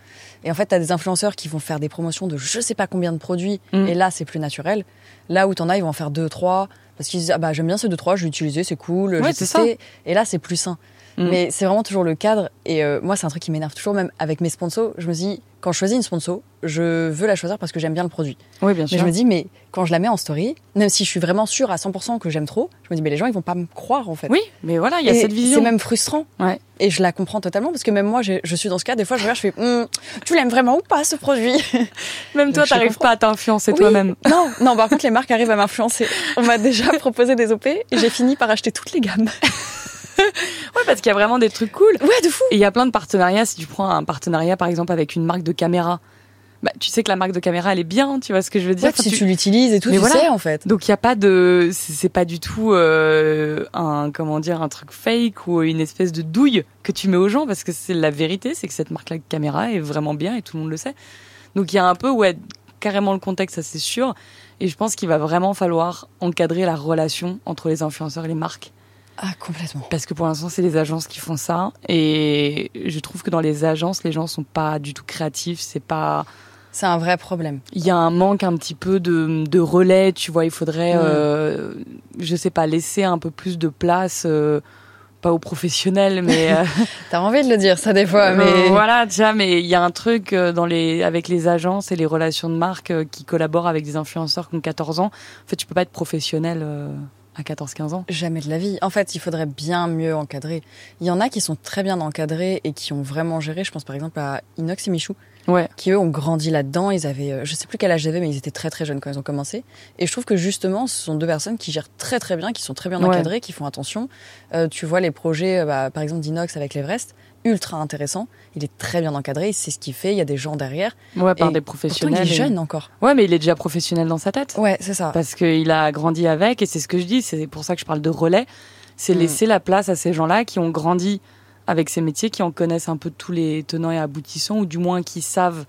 Et en fait, tu as des influenceurs qui vont faire des promotions de je sais pas combien de produits. Mm. Et là, c'est plus naturel. Là où t'en as, ils vont en faire deux, trois. Parce qu'ils disent, ah bah, j'aime bien ces deux, trois, je vais utiliser, c'est cool, Ouais, j'ai c'est testé. Et là, c'est plus sain. Mm. Mais c'est vraiment toujours le cadre. Et euh, moi, c'est un truc qui m'énerve toujours, même avec mes sponsors. Je me dis, quand je choisis une sponsor, je veux la choisir parce que j'aime bien le produit. Oui, bien Mais sûr. je me dis, mais quand je la mets en story, même si je suis vraiment sûre à 100% que j'aime trop, je me dis, mais les gens, ils vont pas me croire en fait. Oui, mais voilà, il y a Et cette vision. C'est même frustrant. Ouais. Et je la comprends totalement parce que même moi, je suis dans ce cas. Des fois, je regarde, je fais, Hum, tu l'aimes vraiment ou pas ce produit? <laughs> Même toi, Donc, t'arrives pas à t'influencer Oui. toi-même. <laughs> Non, non. Par contre, les marques arrivent à m'influencer. On m'a déjà <laughs> proposé des OP et j'ai fini par acheter toutes les gammes. <laughs> Ouais, parce qu'il y a vraiment des trucs cool. Ouais, de fou. Et il y a plein de partenariats. Si tu prends un partenariat, par exemple, avec une marque de caméra, bah, tu sais que la marque de caméra, elle est bien, tu vois ce que je veux dire? Ouais, Enfin, si tu- tu l'utilises et tout, Mais tu voilà. sais en fait. Donc il y a pas de, c'est c'est pas du tout euh, un comment dire un truc fake ou une espèce de douille que tu mets aux gens parce que c'est la vérité, c'est que cette marque-là de caméra est vraiment bien et tout le monde le sait. Donc il y a un peu ouais carrément le contexte, ça c'est sûr. Et je pense qu'il va vraiment falloir encadrer la relation entre les influenceurs et les marques. Ah, complètement. Parce que pour l'instant, c'est les agences qui font ça. Et je trouve que dans les agences, les gens sont pas du tout créatifs. C'est pas. C'est un vrai problème. Il y a un manque un petit peu de, de relais, tu vois. Il faudrait, Mm. euh, je sais pas, laisser un peu plus de place, euh, pas aux professionnels, mais. euh, <laughs> T'as envie de le dire, ça des fois, euh, mais. voilà, déjà, mais il y a un truc dans les, avec les agences et les relations de marque qui collaborent avec des influenceurs qui ont 14 ans. En fait, tu peux pas être professionnel euh, à 14-15 ans. Jamais de la vie. En fait, il faudrait bien mieux encadrer. Il y en a qui sont très bien encadrés et qui ont vraiment géré. Je pense par exemple à Inox et Michou, Ouais. qui eux ont grandi là-dedans. Ils avaient, euh, je sais plus quel âge ils avaient, mais ils étaient très très jeunes quand ils ont commencé. Et je trouve que justement, ce sont deux personnes qui gèrent très très bien, qui sont très bien Ouais. encadrées, qui font attention. Euh, tu vois les projets, euh, bah, par exemple d'Inox avec l'Everest, ultra intéressant. Il est très bien encadré, il sait ce qu'il fait, il y a des gens derrière. Ouais, par Et des Pourtant, professionnels. il est et- jeune encore. Ouais, mais il est déjà professionnel dans sa tête. Ouais, c'est ça. Parce qu'il a grandi avec, et c'est ce que je dis, c'est pour ça que je parle de relais. C'est Mm. laisser la place à ces gens-là qui ont grandi avec ces métiers, qui en connaissent un peu tous les tenants et aboutissants, ou du moins qui savent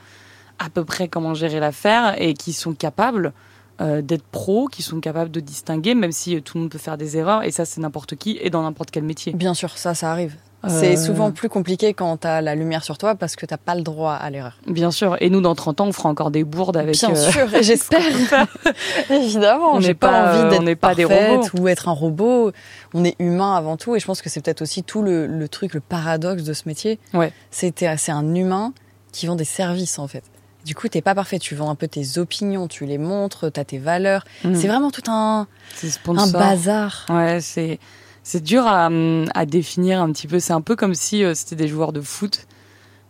à peu près comment gérer l'affaire et qui sont capables euh, d'être pros, qui sont capables de distinguer, même si euh, tout le monde peut faire des erreurs, et ça c'est n'importe qui et dans n'importe quel métier. Bien sûr, ça, ça arrive. Euh, C'est souvent plus compliqué quand t'as la lumière sur toi parce que t'as pas le droit à l'erreur. Bien sûr, et nous dans 30 ans on fera encore des bourdes avec... Bien euh, sûr, <laughs> j'espère. <laughs> Évidemment, On n'est pas, pas, euh, envie on d'être n'est pas des robots. ou être un robot. On est humain avant tout, et je pense que c'est peut-être aussi tout le, le truc, le paradoxe de ce métier. Ouais. C'est un humain qui vend des services en fait. Du coup, t'es pas parfait. Tu vends un peu tes opinions, tu les montres, t'as tes valeurs. Mm. C'est vraiment tout un, un bazar. Ouais, c'est c'est dur à, à définir un petit peu. C'est un peu comme si euh, c'était des joueurs de foot,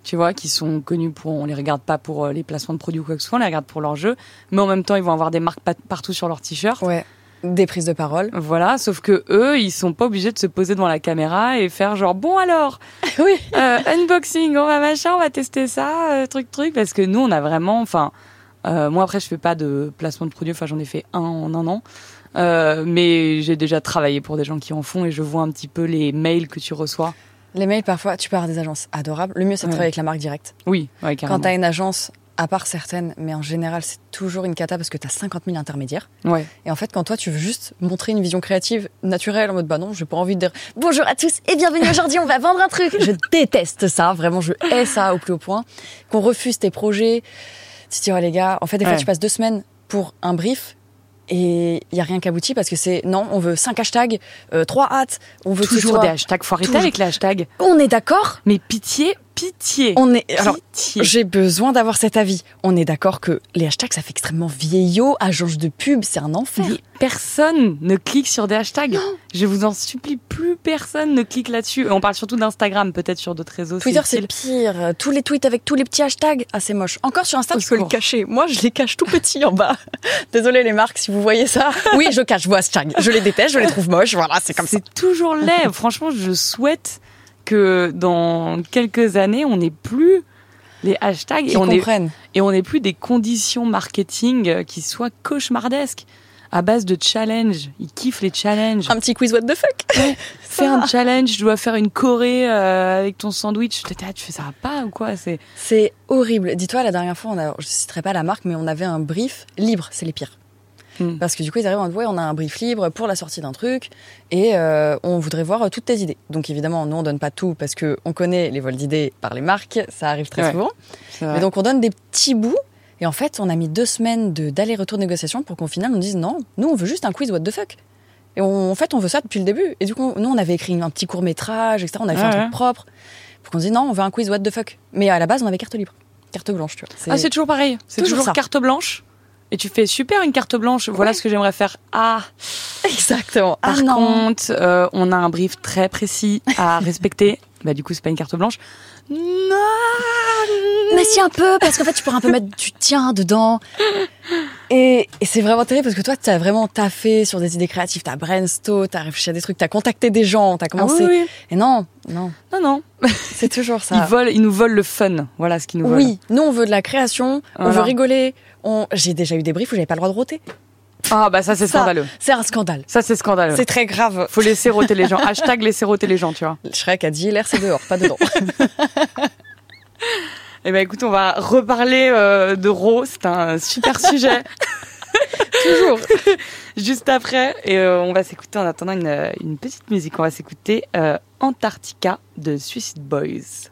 tu vois, qui sont connus pour. On les regarde pas pour euh, les placements de produits ou quoi que ce soit, on les regarde pour leur jeu. Mais en même temps, ils vont avoir des marques pa- partout sur leur t-shirt. Ouais. Des prises de parole. Voilà, sauf que eux, ils sont pas obligés de se poser devant la caméra et faire genre bon alors, <laughs> oui. euh, unboxing, on va machin, on va tester ça, euh, truc truc, parce que nous, on a vraiment, enfin, euh, moi après, je fais pas de placement de produits, enfin, j'en ai fait un en un an, Euh, mais j'ai déjà travaillé pour des gens qui en font et je vois un petit peu les mails que tu reçois. Les mails, parfois, tu pars des agences adorables. Le mieux, c'est de Ouais. travailler avec la marque directe. Oui, ouais, Quand carrément. t'as une agence, à part certaines, mais en général, c'est toujours une cata parce que t'as 50 000 intermédiaires. Ouais. Et en fait, quand toi, tu veux juste montrer une vision créative naturelle, en mode bah non, j'ai pas envie de dire bonjour à tous et bienvenue aujourd'hui, on va vendre un truc. <laughs> Je déteste ça, vraiment, je hais ça au plus haut point. Qu'on refuse tes projets. Tu te dis, oh les gars, en fait, des fois, tu passes deux semaines pour un brief. Et il y a rien qui aboutit parce que c'est non, on veut cinq hashtags, euh, trois hâtes, on veut que ce Toujours soit- des hashtags. Faut arrêter Toujours. avec les hashtags. On est d'accord Mais pitié, pitié. On est alors j'ai besoin d'avoir cet avis. On est d'accord que les hashtags, ça fait extrêmement vieillot, agence de pub, c'est un enfer. Mais personne ne clique sur des hashtags. Je vous en supplie, plus personne ne clique là-dessus. On parle surtout d'Instagram, peut-être sur d'autres réseaux. Twitter, c'est pire. Tous les tweets avec tous les petits hashtags, ah, c'est moche. Encore sur Insta, Au tu peux le cacher. Moi, je les cache tout petits en bas. <laughs> Désolée les marques, si vous voyez ça. Oui, je cache vos hashtags. Je les déteste, je les trouve moches. Voilà, c'est comme ça. C'est toujours laid. Franchement, je souhaite que dans quelques années, on n'ait plus les hashtags et on n'ait comprennent. et on n'ait plus des conditions marketing euh, qui soient cauchemardesques à base de challenges. Ils kiffent les challenges. Un petit quiz what the fuck. Fais <laughs> un challenge, je dois faire une choré euh, avec ton sandwich. Là, tu fais ça pas ou quoi C'est C'est horrible. Dis-toi, la dernière fois, on a, je citerai pas la marque, mais on avait un brief libre. C'est les pires. Hmm. Parce que du coup, ils arrivent en disant, ouais, on a un brief libre pour la sortie d'un truc et euh, on voudrait voir euh, toutes tes idées. Donc évidemment, nous, on donne pas tout parce que on connaît les vols d'idées par les marques. Ça arrive très Ouais. souvent. Mais donc on donne des petits bouts. Et en fait, on a mis deux semaines de- d'aller-retour de négociation pour qu'au final on dise non, nous on veut juste un quiz what the fuck. Et on- en fait, on veut ça depuis le début. Et du coup, nous, on avait écrit un petit court métrage, etc. On avait fait Ouais, un truc propre. Pour qu'on se dise non, on veut un quiz what the fuck. Mais à la base, on avait carte libre, carte blanche, tu vois. Ah, c'est toujours pareil. C'est Toujours carte blanche. Et tu fais super une carte blanche. Voilà Ouais. ce que j'aimerais faire. Ah, exactement. par ah contre, euh, on a un brief très précis à <laughs> respecter. Bah du coup, c'est pas une carte blanche. Non. Mais si un peu, parce qu'en fait, tu pourrais un peu mettre du tien dedans. Et, et c'est vraiment terrible parce que toi, tu as vraiment taffé sur des idées créatives, t'as brainstorm, t'as réfléchi à des trucs, t'as contacté des gens, t'as Ah commencé. oui, oui. Et non, non, Non, non. c'est toujours <laughs> Ils ça. volent, ils nous volent le fun. Voilà ce qu'ils nous volent. Oui, nous on veut de la création, on veut rigoler. On... J'ai déjà eu des briefs où j'avais pas le droit de roter. Ah bah ça c'est scandaleux. C'est un scandale. Ça c'est scandaleux. C'est très grave. Faut laisser roter les gens. <laughs> Hashtag laisser roter les gens, tu vois. Shrek a dit l'air c'est dehors, pas dedans. <laughs> Eh ben écoute, on va reparler euh, de Ro. C'est un super sujet. <laughs> Toujours. Juste après, et euh, on va s'écouter en attendant une, euh, une petite musique. On va s'écouter euh, Antarctica de Suicide Boys.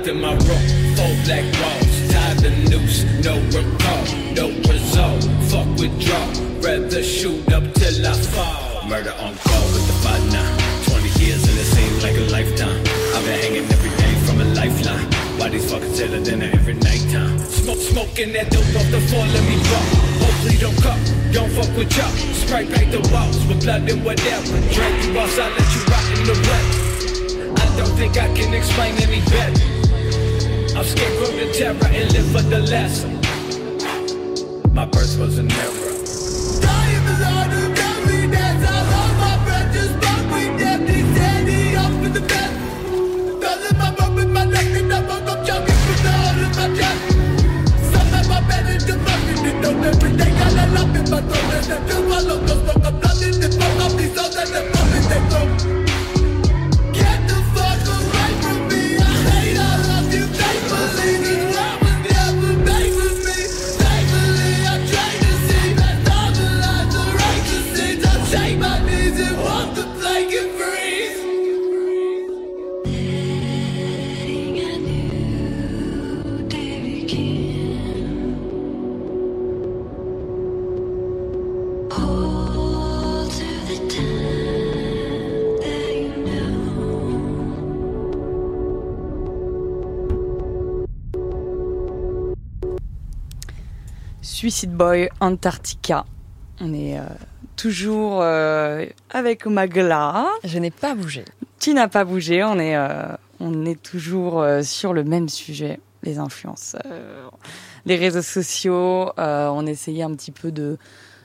In my room, four black walls, tied the noose, no recall, no result. Fuck withdraw, rather shoot up till I fall. Murder on call with the now. 20 years and it seems like a lifetime. I've been hanging every day from a lifeline. Why these fuckers tell her dinner every nighttime? Smoke, smoking that dope off the floor, let me drop. Hopefully don't cut, don't fuck with y'all. Spray paint the walls with blood and whatever. Drag you outside, let you rot in the wet. I don't think I can explain any better. I'm scared from the terror and live for the lesson. My birth was an error. Dying is all the. I lost my breath, just broke me down. They off the best. My with my and I choking my everything I love my throat. And up, blooded, and broke up these souls that Boy Antarctica. On est euh, toujours euh, avec Magla. Je n'ai pas bougé. Tu n'as pas bougé. On est, euh, on est toujours sur le même sujet, les influenceurs, les réseaux sociaux. On essayait un petit peu de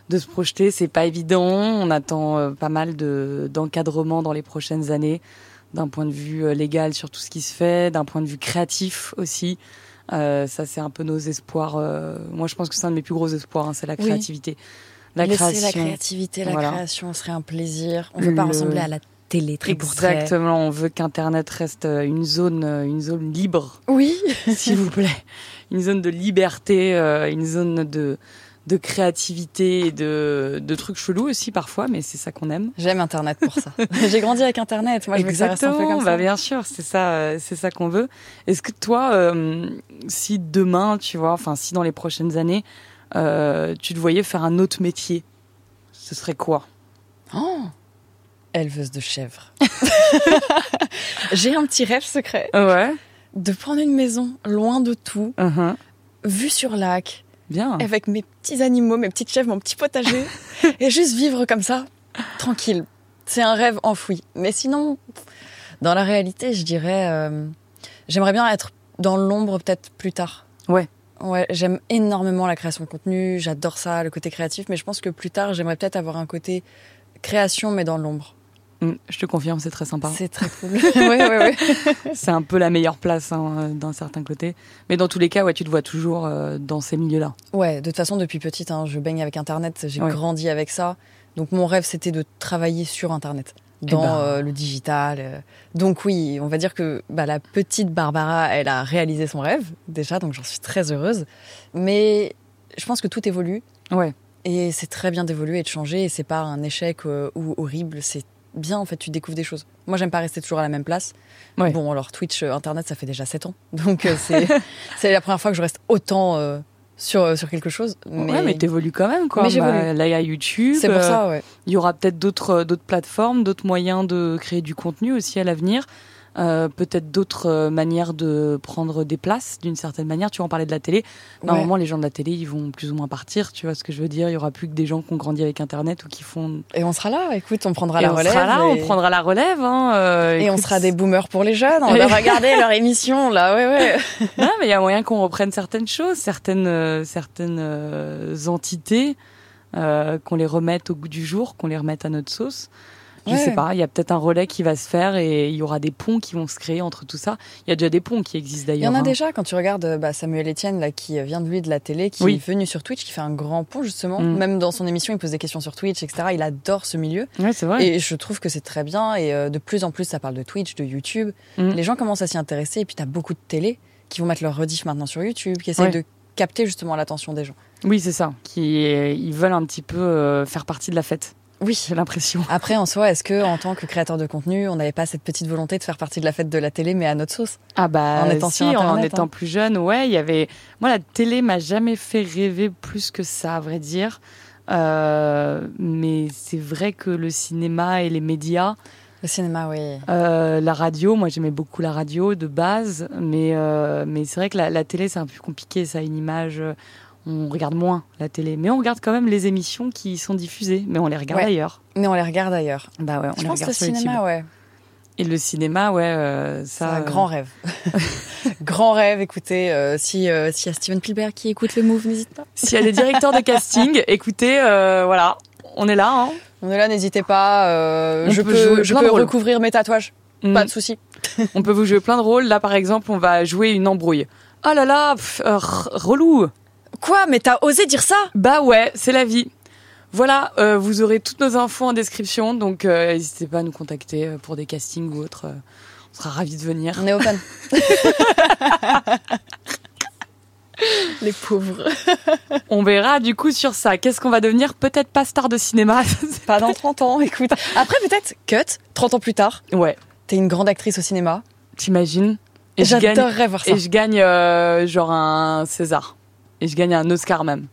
de se projeter. C'est pas évident. On attend pas mal de d'encadrement dans les prochaines années, d'un point de vue légal sur tout ce qui se fait, d'un point de vue créatif aussi. Euh, ça, c'est un peu nos espoirs. euh, moi, je pense que c'est un de mes plus gros espoirs. hein, c'est la Oui. créativité. La Laisser création. la créativité, la Voilà. création serait un plaisir. On ne veut pas Le- ressembler à la télé très. Exactement, on veut qu'Internet reste euh, une zone, euh, une zone libre, Oui. <laughs> s'il vous plaît. Une zone de liberté, une zone de, de créativité de, de trucs chelous aussi parfois, mais c'est ça qu'on aime. J'aime Internet pour ça. <laughs> J'ai grandi avec Internet. Moi, je veux que ça reste un peu Exactement, bah bien sûr, c'est ça, c'est ça qu'on veut. Est-ce que toi, euh, si demain, tu vois, enfin si dans les prochaines années, euh, tu te voyais faire un autre métier, ce serait quoi? Oh Éleveuse de chèvres. <laughs> J'ai un petit rêve secret Ouais. de prendre une maison loin de tout, uhum. vue sur lac, Bien. avec mes petits animaux, mes petites chèvres, mon petit potager, <laughs> et juste vivre comme ça, tranquille. C'est un rêve enfoui. Mais sinon, dans la réalité, je dirais, euh, j'aimerais bien être dans l'ombre peut-être plus tard. Ouais. Ouais, j'aime énormément la création de contenu, j'adore ça, le côté créatif, mais je pense que plus tard, j'aimerais peut-être avoir un côté création, mais dans l'ombre. Mm, Je te confirme, c'est très sympa. C'est très cool. <laughs> ouais, ouais, ouais. C'est un peu la meilleure place hein, euh, d'un certain côté. Mais dans tous les cas, ouais, tu te vois toujours euh, dans ces milieux-là. Ouais, de toute façon, depuis petite, hein, je baigne avec Internet, j'ai grandi avec ça. Donc mon rêve, c'était de travailler sur Internet. dans ben. euh, le digital. Donc oui, on va dire que bah, la petite Barbara, elle a réalisé son rêve déjà, donc j'en suis très heureuse. Mais je pense que tout évolue Ouais. et c'est très bien d'évoluer et de changer. Et c'est pas un échec euh, ou horrible, c'est bien en fait, tu découvres des choses. Moi, j'aime pas rester toujours à la même place. Ouais. Bon, alors Twitch, euh, Internet, ça fait déjà 7 ans, <laughs> donc euh, <laughs> c'est la première fois que je reste autant euh, sur sur quelque chose. Mais, Ouais, mais t'évolues quand même, quoi. Mais. Bah, là, il y a YouTube. c'est pour ça, ouais. Il y aura peut-être d'autres d'autres plateformes, d'autres moyens de créer du contenu aussi à l'avenir. Euh, peut-être d'autres euh, manières de prendre des places d'une certaine manière. Tu en parlais de la télé. Ouais. Normalement, les gens de la télé, ils vont plus ou moins partir. Tu vois ce que je veux dire? Il y aura plus que des gens qui ont grandi avec Internet ou qui font. Et on sera là. Écoute, on prendra Et la on relève. sera là, et... on prendra la relève. Hein, euh, Et on sera des boomers pour les jeunes. On va <laughs> regarder leur émission là, ouais, ouais. <laughs> Non, mais il y a moyen qu'on reprenne certaines choses, certaines euh, certaines euh, entités, euh, qu'on les remette au goût du jour, qu'on les remette à notre sauce. Je Ouais. sais pas, il y a peut-être un relais qui va se faire et il y aura des ponts qui vont se créer entre tout ça. Il y a déjà des ponts qui existent Il y d'ailleurs. en a hein. déjà quand tu regardes bah, Samuel Etienne là qui vient de lui de la télé, qui Oui. est venu sur Twitch, qui fait un grand pont justement. Mm. Même dans son émission, il pose des questions sur Twitch, etc. Il adore ce milieu Ouais, c'est vrai. et je trouve que c'est très bien. Et euh, de plus en plus, ça parle de Twitch, de YouTube. Mm. Les gens commencent à s'y intéresser et puis t'as beaucoup de télé qui vont mettre leur rediff maintenant sur YouTube, qui essayent Ouais. de capter justement l'attention des gens. Oui, c'est ça. Qui ils veulent un petit peu euh, faire partie de la fête. Oui. J'ai l'impression. Après, en soi, est-ce que en tant que créateur de contenu, on n'avait pas cette petite volonté de faire partie de la fête de la télé, mais à notre sauce? Ah bah En étant si, sur en étant hein. plus jeune, ouais, il y avait. Moi, la télé m'a jamais fait rêver plus que ça, à vrai dire. Euh, mais c'est vrai que le cinéma et les médias, Le cinéma, oui. euh, la radio, moi j'aimais beaucoup la radio de base, mais euh, mais c'est vrai que la, la télé c'est un peu plus compliqué, ça a une image. Euh, On regarde moins la télé, mais on regarde quand même les émissions qui sont diffusées, mais on les regarde Ouais. ailleurs. Mais on les regarde ailleurs. Bah ouais, on Je les pense regarde le sur YouTube. cinéma, ouais. Et le cinéma, ouais, euh, C'est ça. un euh, grand rêve. <laughs> grand rêve, écoutez, euh, si euh, s'il y a Steven Spielberg qui écoute le move, n'hésite pas. S'il y a des directeurs de casting, <laughs> écoutez, euh, voilà, on est là. Hein. On est là, n'hésitez pas. euh, je peux, jouer je peux recouvrir mes tatouages. Mm. Pas de souci. On peut vous jouer plein de rôles. Là, par exemple, on va jouer une embrouille. Oh là là, pff, euh, relou. Quoi Mais t'as osé dire ça? Bah ouais, c'est la vie. Voilà, euh, vous aurez toutes nos infos en description, donc euh, n'hésitez pas à nous contacter euh, pour des castings ou autres. euh, on sera ravis de venir. On est open. <laughs> Les pauvres. On verra du coup sur ça. Qu'est-ce qu'on va devenir? Peut-être pas star de cinéma. <laughs> Pas dans 30 ans, écoute. Après, peut-être, cut, 30 ans plus tard, ouais, t'es une grande actrice au cinéma. t'imagines? J'adorerais voir ça. et je gagne euh, genre un César. Et je gagne un Oscar même.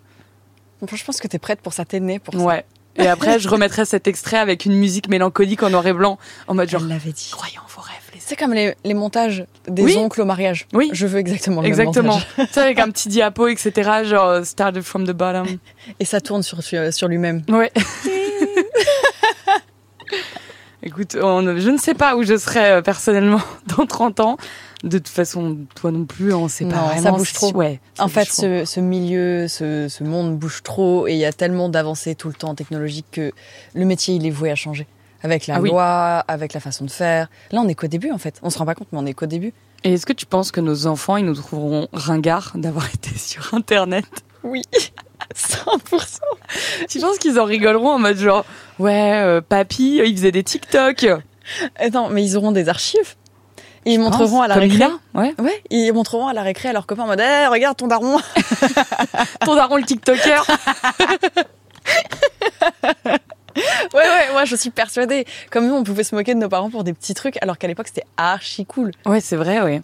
Enfin, je pense que t'es prête pour ça, t'es née pour ça. Ouais. Et après, je remettrai cet extrait avec une musique mélancolique en noir et blanc, en mode genre, l'avait dit. croyez en vos rêves, les C'est comme les, les montages des Oui. oncles au mariage. Oui. Je veux exactement le Exactement. même montage. tu avec un petit diapo, etc. Genre, euh, started from the bottom. <laughs> Et ça tourne sur, lui-même. Ouais. <laughs> Écoute, on- je ne sais pas où je serai euh, personnellement <laughs> dans 30 ans. De toute façon, toi non plus, on sait pas Non, ça vraiment. bouge trop. Ouais. ça En fait, ce, ce milieu, ce, ce monde bouge trop et il y a tellement d'avancées tout le temps technologiques que le métier, il est voué à changer. Avec la Ah oui. loi, avec la façon de faire. Là, on est qu'au début, en fait. On se rend pas compte, mais on est qu'au début. Et est-ce que tu penses que nos enfants, ils nous trouveront ringards d'avoir <laughs> été sur Internet? Oui. <laughs> 100%. Tu penses qu'ils en rigoleront en mode genre, ouais, euh, papy, il faisait des TikTok? Non, mais ils auront des archives? Ils montreront à la récré. Ouais. Ouais, ils montreront à la récré à leurs copains en mode, Eh, regarde ton daron. <laughs> Ton daron le TikToker. <laughs> Ouais, ouais, moi je suis persuadée. Comme nous, on pouvait se moquer de nos parents pour des petits trucs, alors qu'à l'époque c'était archi cool. ouais, c'est vrai, ouais.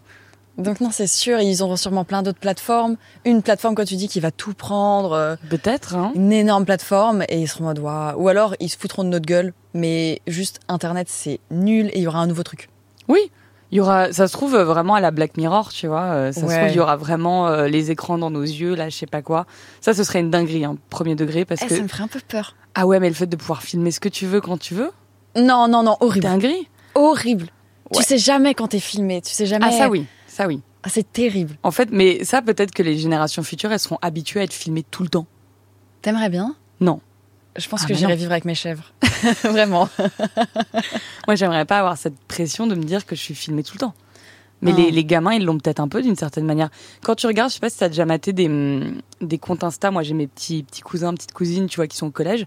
Donc non, c'est sûr, ils auront sûrement plein d'autres plateformes. Une plateforme, quand tu dis, qui va tout prendre, euh, Peut-être, hein. une énorme plateforme, et ils seront en mode, ou alors ils se foutront de notre gueule, mais juste Internet c'est nul et il y aura un nouveau truc. Oui. Il y aura, ça se trouve euh, vraiment à la Black Mirror, tu vois. euh, Ça se trouve, il y aura vraiment euh, les écrans dans nos yeux, là, je sais pas quoi. Ça, ce serait une dinguerie, hein, premier degré, parce Eh, que Ça me ferait un peu peur. ah ouais, mais le fait de pouvoir filmer ce que tu veux quand tu veux, Non, non, non, horrible. dinguerie? Horrible. Ouais. Tu sais jamais quand t'es filmé, tu sais jamais. Ah ça oui, ça oui. Ah, c'est terrible. En fait, mais ça peut-être que les générations futures, elles seront habituées à être filmées tout le temps. T'aimerais bien? Non. Je pense Ah que j'irai vivre avec mes chèvres. <laughs> Vraiment. <laughs> Moi, j'aimerais pas avoir cette pression de me dire que je suis filmée tout le temps. Mais les, les gamins, ils l'ont peut-être un peu d'une certaine manière. Quand tu regardes, je sais pas si t'as déjà maté des, hum, des comptes Insta. Moi, j'ai mes petits, petits cousins, petites cousines, tu vois, qui sont au collège.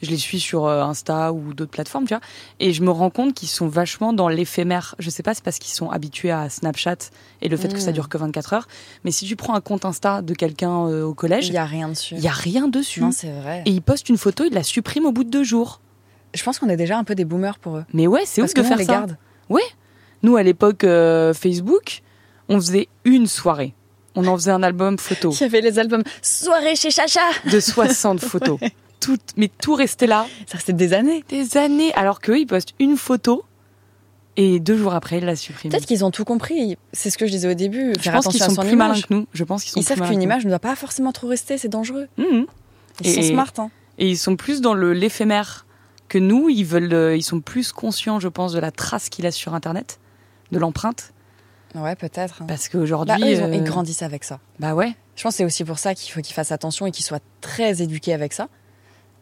Je les suis sur euh, Insta ou d'autres plateformes, tu vois. Et je me rends compte qu'ils sont vachement dans l'éphémère. Je sais pas, c'est parce qu'ils sont habitués à Snapchat et le fait que ça Mm. dure que 24 heures. Mais si tu prends un compte Insta de quelqu'un euh, au collège, Il y a rien dessus. il y a rien dessus. Non, c'est vrai. Et il poste une photo, il la supprime au bout de deux jours. Je pense qu'on est déjà un peu des boomers pour eux. Mais ouais, c'est ouf que de nous, on faire les ça. garde. Nous, à l'époque euh, Facebook, on faisait une soirée. On en faisait un album photo <laughs> Il y avait les albums Soirée chez Chacha. de 60 <laughs> photos. Tout, mais tout restait là Ça restait des années. des années, alors qu'eux, ils postent une photo et deux jours après, ils la suppriment. Peut-être qu'ils ont tout compris. C'est ce que je disais au début. Je Faire pense qu'ils sont son plus malins que nous. Je pense qu'ils sont Ils plus savent qu'une image ne doit pas forcément trop rester, c'est dangereux. Mhm. Ils sont smart. Hein. Et ils sont plus dans l'éphémère que nous. Ils veulent, euh, ils sont plus conscients, je pense, de la trace qu'il a sur Internet, de l'empreinte, Ouais, peut-être. parce qu'aujourd'hui, Bah, eux, ils, ont- euh, ils grandissent avec ça. bah ouais. Je pense que c'est aussi pour ça qu'il faut qu'ils fassent attention et qu'ils soient très éduqués avec ça.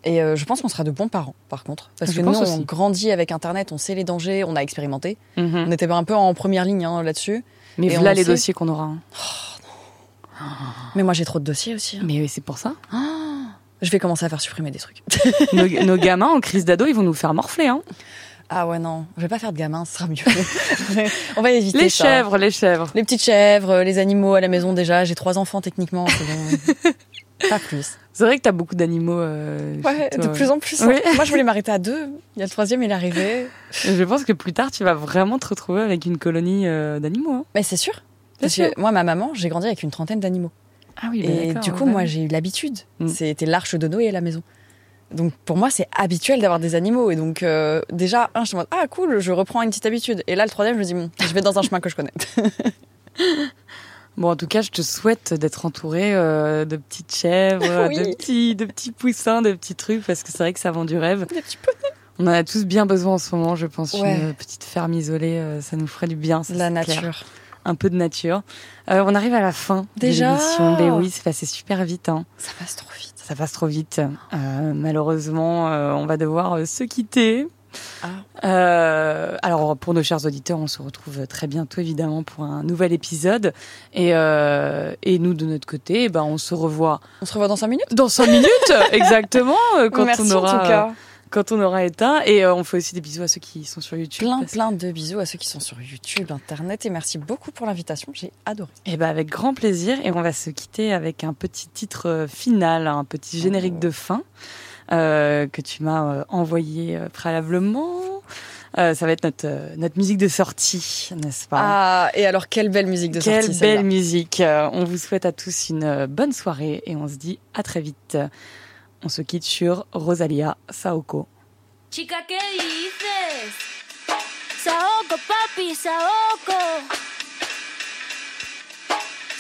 Et euh, je pense qu'on sera de bons parents, par contre. Parce Je que nous, on grandit avec Internet, on sait les dangers, on a expérimenté. Mhm. On était un peu en première ligne hein, là-dessus. Mais voilà les sait- dossiers qu'on aura. hein. Mais moi, j'ai trop de dossiers aussi. hein. Mais c'est pour ça. Je vais commencer à faire supprimer des trucs. nos, <laughs> nos gamins en crise d'ado, ils vont nous faire morfler. Hein. Ah ouais, non. Je vais pas faire de gamin, ce sera mieux. <laughs> on va éviter Les ça. chèvres, les chèvres. Les petites chèvres, les animaux à la maison déjà. J'ai trois enfants techniquement. <laughs> pas plus. C'est vrai que t'as beaucoup d'animaux. euh, Ouais, de plus en plus. hein. Oui. Moi, je voulais m'arrêter à deux. Il y a le troisième, il est arrivé. Je pense que plus tard, tu vas vraiment te retrouver avec une colonie euh, d'animaux. hein. Mais c'est sûr. Parce sûr. que moi, ma maman, j'ai grandi avec une trentaine d'animaux. Ah oui, Et du coup, moi, j'ai eu l'habitude. Mm. C'était l'arche de Noé à la maison. Donc pour moi, c'est habituel d'avoir des animaux. Et donc euh, déjà, un, je en mode, ah cool, je reprends une petite habitude. Et là, le troisième, je me dis, bon, je vais dans un chemin que je connais. <laughs> Bon, en tout cas, je te souhaite d'être entouré euh, de petites chèvres, <laughs> Oui. de, petits, de petits poussins, de petits trucs, parce que c'est vrai que ça vend du rêve. Des petits poneys. On en a tous bien besoin en ce moment, je pense. Ouais. Une petite ferme isolée, euh, ça nous ferait du bien. ça, La clair. Un peu de nature. Euh, on arrive à la fin Déjà de l'émission. Ben oui, c'est passé super vite. Hein. Ça passe trop vite. Ça passe trop vite. Euh, malheureusement, euh, on va devoir se quitter. Ah. Alors, pour nos chers auditeurs, on se retrouve très bientôt, évidemment, pour un nouvel épisode. Et, et nous, de notre côté, eh ben, on se revoit On se revoit dans cinq minutes? dans cinq minutes, <laughs> exactement, quand Merci on aura, en tout cas. Quand on aura éteint. Et euh, on fait aussi des bisous à ceux qui sont sur YouTube. Plein, plein de bisous à ceux qui sont sur YouTube, Internet. Et merci beaucoup pour l'invitation. J'ai adoré. Eh ben, avec grand plaisir. Et on va se quitter avec un petit titre euh, final, un petit générique de fin euh, que tu m'as envoyé préalablement. Euh, ça va être notre, euh, notre musique de sortie, n'est-ce pas? Ah, et alors, quelle belle musique de Quelle sortie, belle celle-là. musique. Euh, On vous souhaite à tous une bonne soirée et on se dit à très vite. On se quitte sur Rosalia Saoko. Chica, ¿qué dices? Saoco, papi, saoco.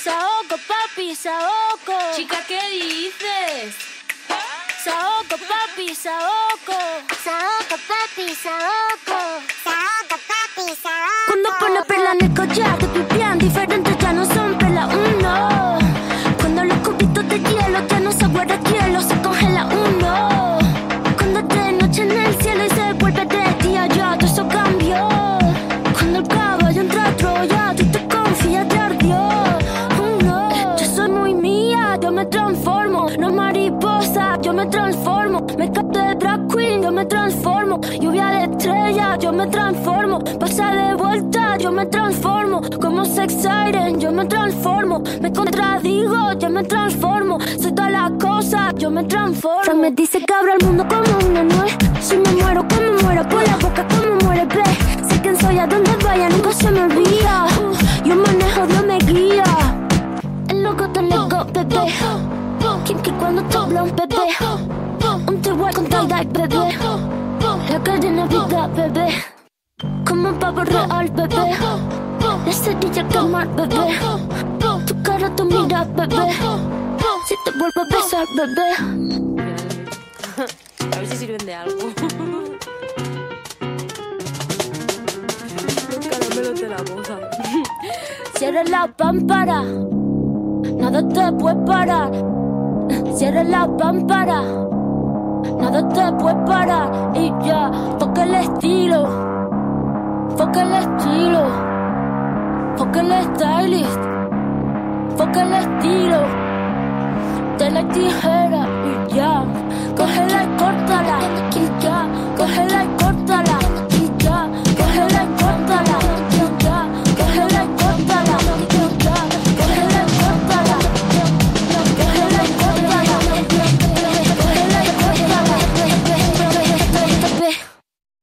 Saoco, papi, saoco. Chica, ¿qué dices? Saoco, papi, saoco. Saoco, papi, saoco. Saoco, papi, saoco. Cuando pone perla en el collar, te pipián diferentes yo me transformo. Pasa de vuelta, yo me transformo. Como sex siren, yo me transformo. Me contradigo, yo me transformo. Soy todas las cosas, yo me transformo. Me dice que abro el mundo como una nuez. Si me muero, como muero, por la boca, como muere, ve. Sé quién soy, a donde vaya, nunca se me olvida. Yo manejo, Dios me guía. El loco te lego, bebé. Kinky cuando te habla un bebé. Un te con tie-dye, bebé. La cadena vida, bebé. Como pavo real, bebé. La cerilla quemar, bebé. Tu cara, tu mira, bebé. Si te vuelvo a besar, bebé. A ver si sirven de algo. Los caramelos de la moza. Cierra la pámpara. Nada te puede parar. Cierra la pámpara nada te puede parar y ya, toca el estilo, toca el estilo, toca el stylist, toca el estilo, de la tijera y ya, cógela y córtala, y ya, cógela y córtala.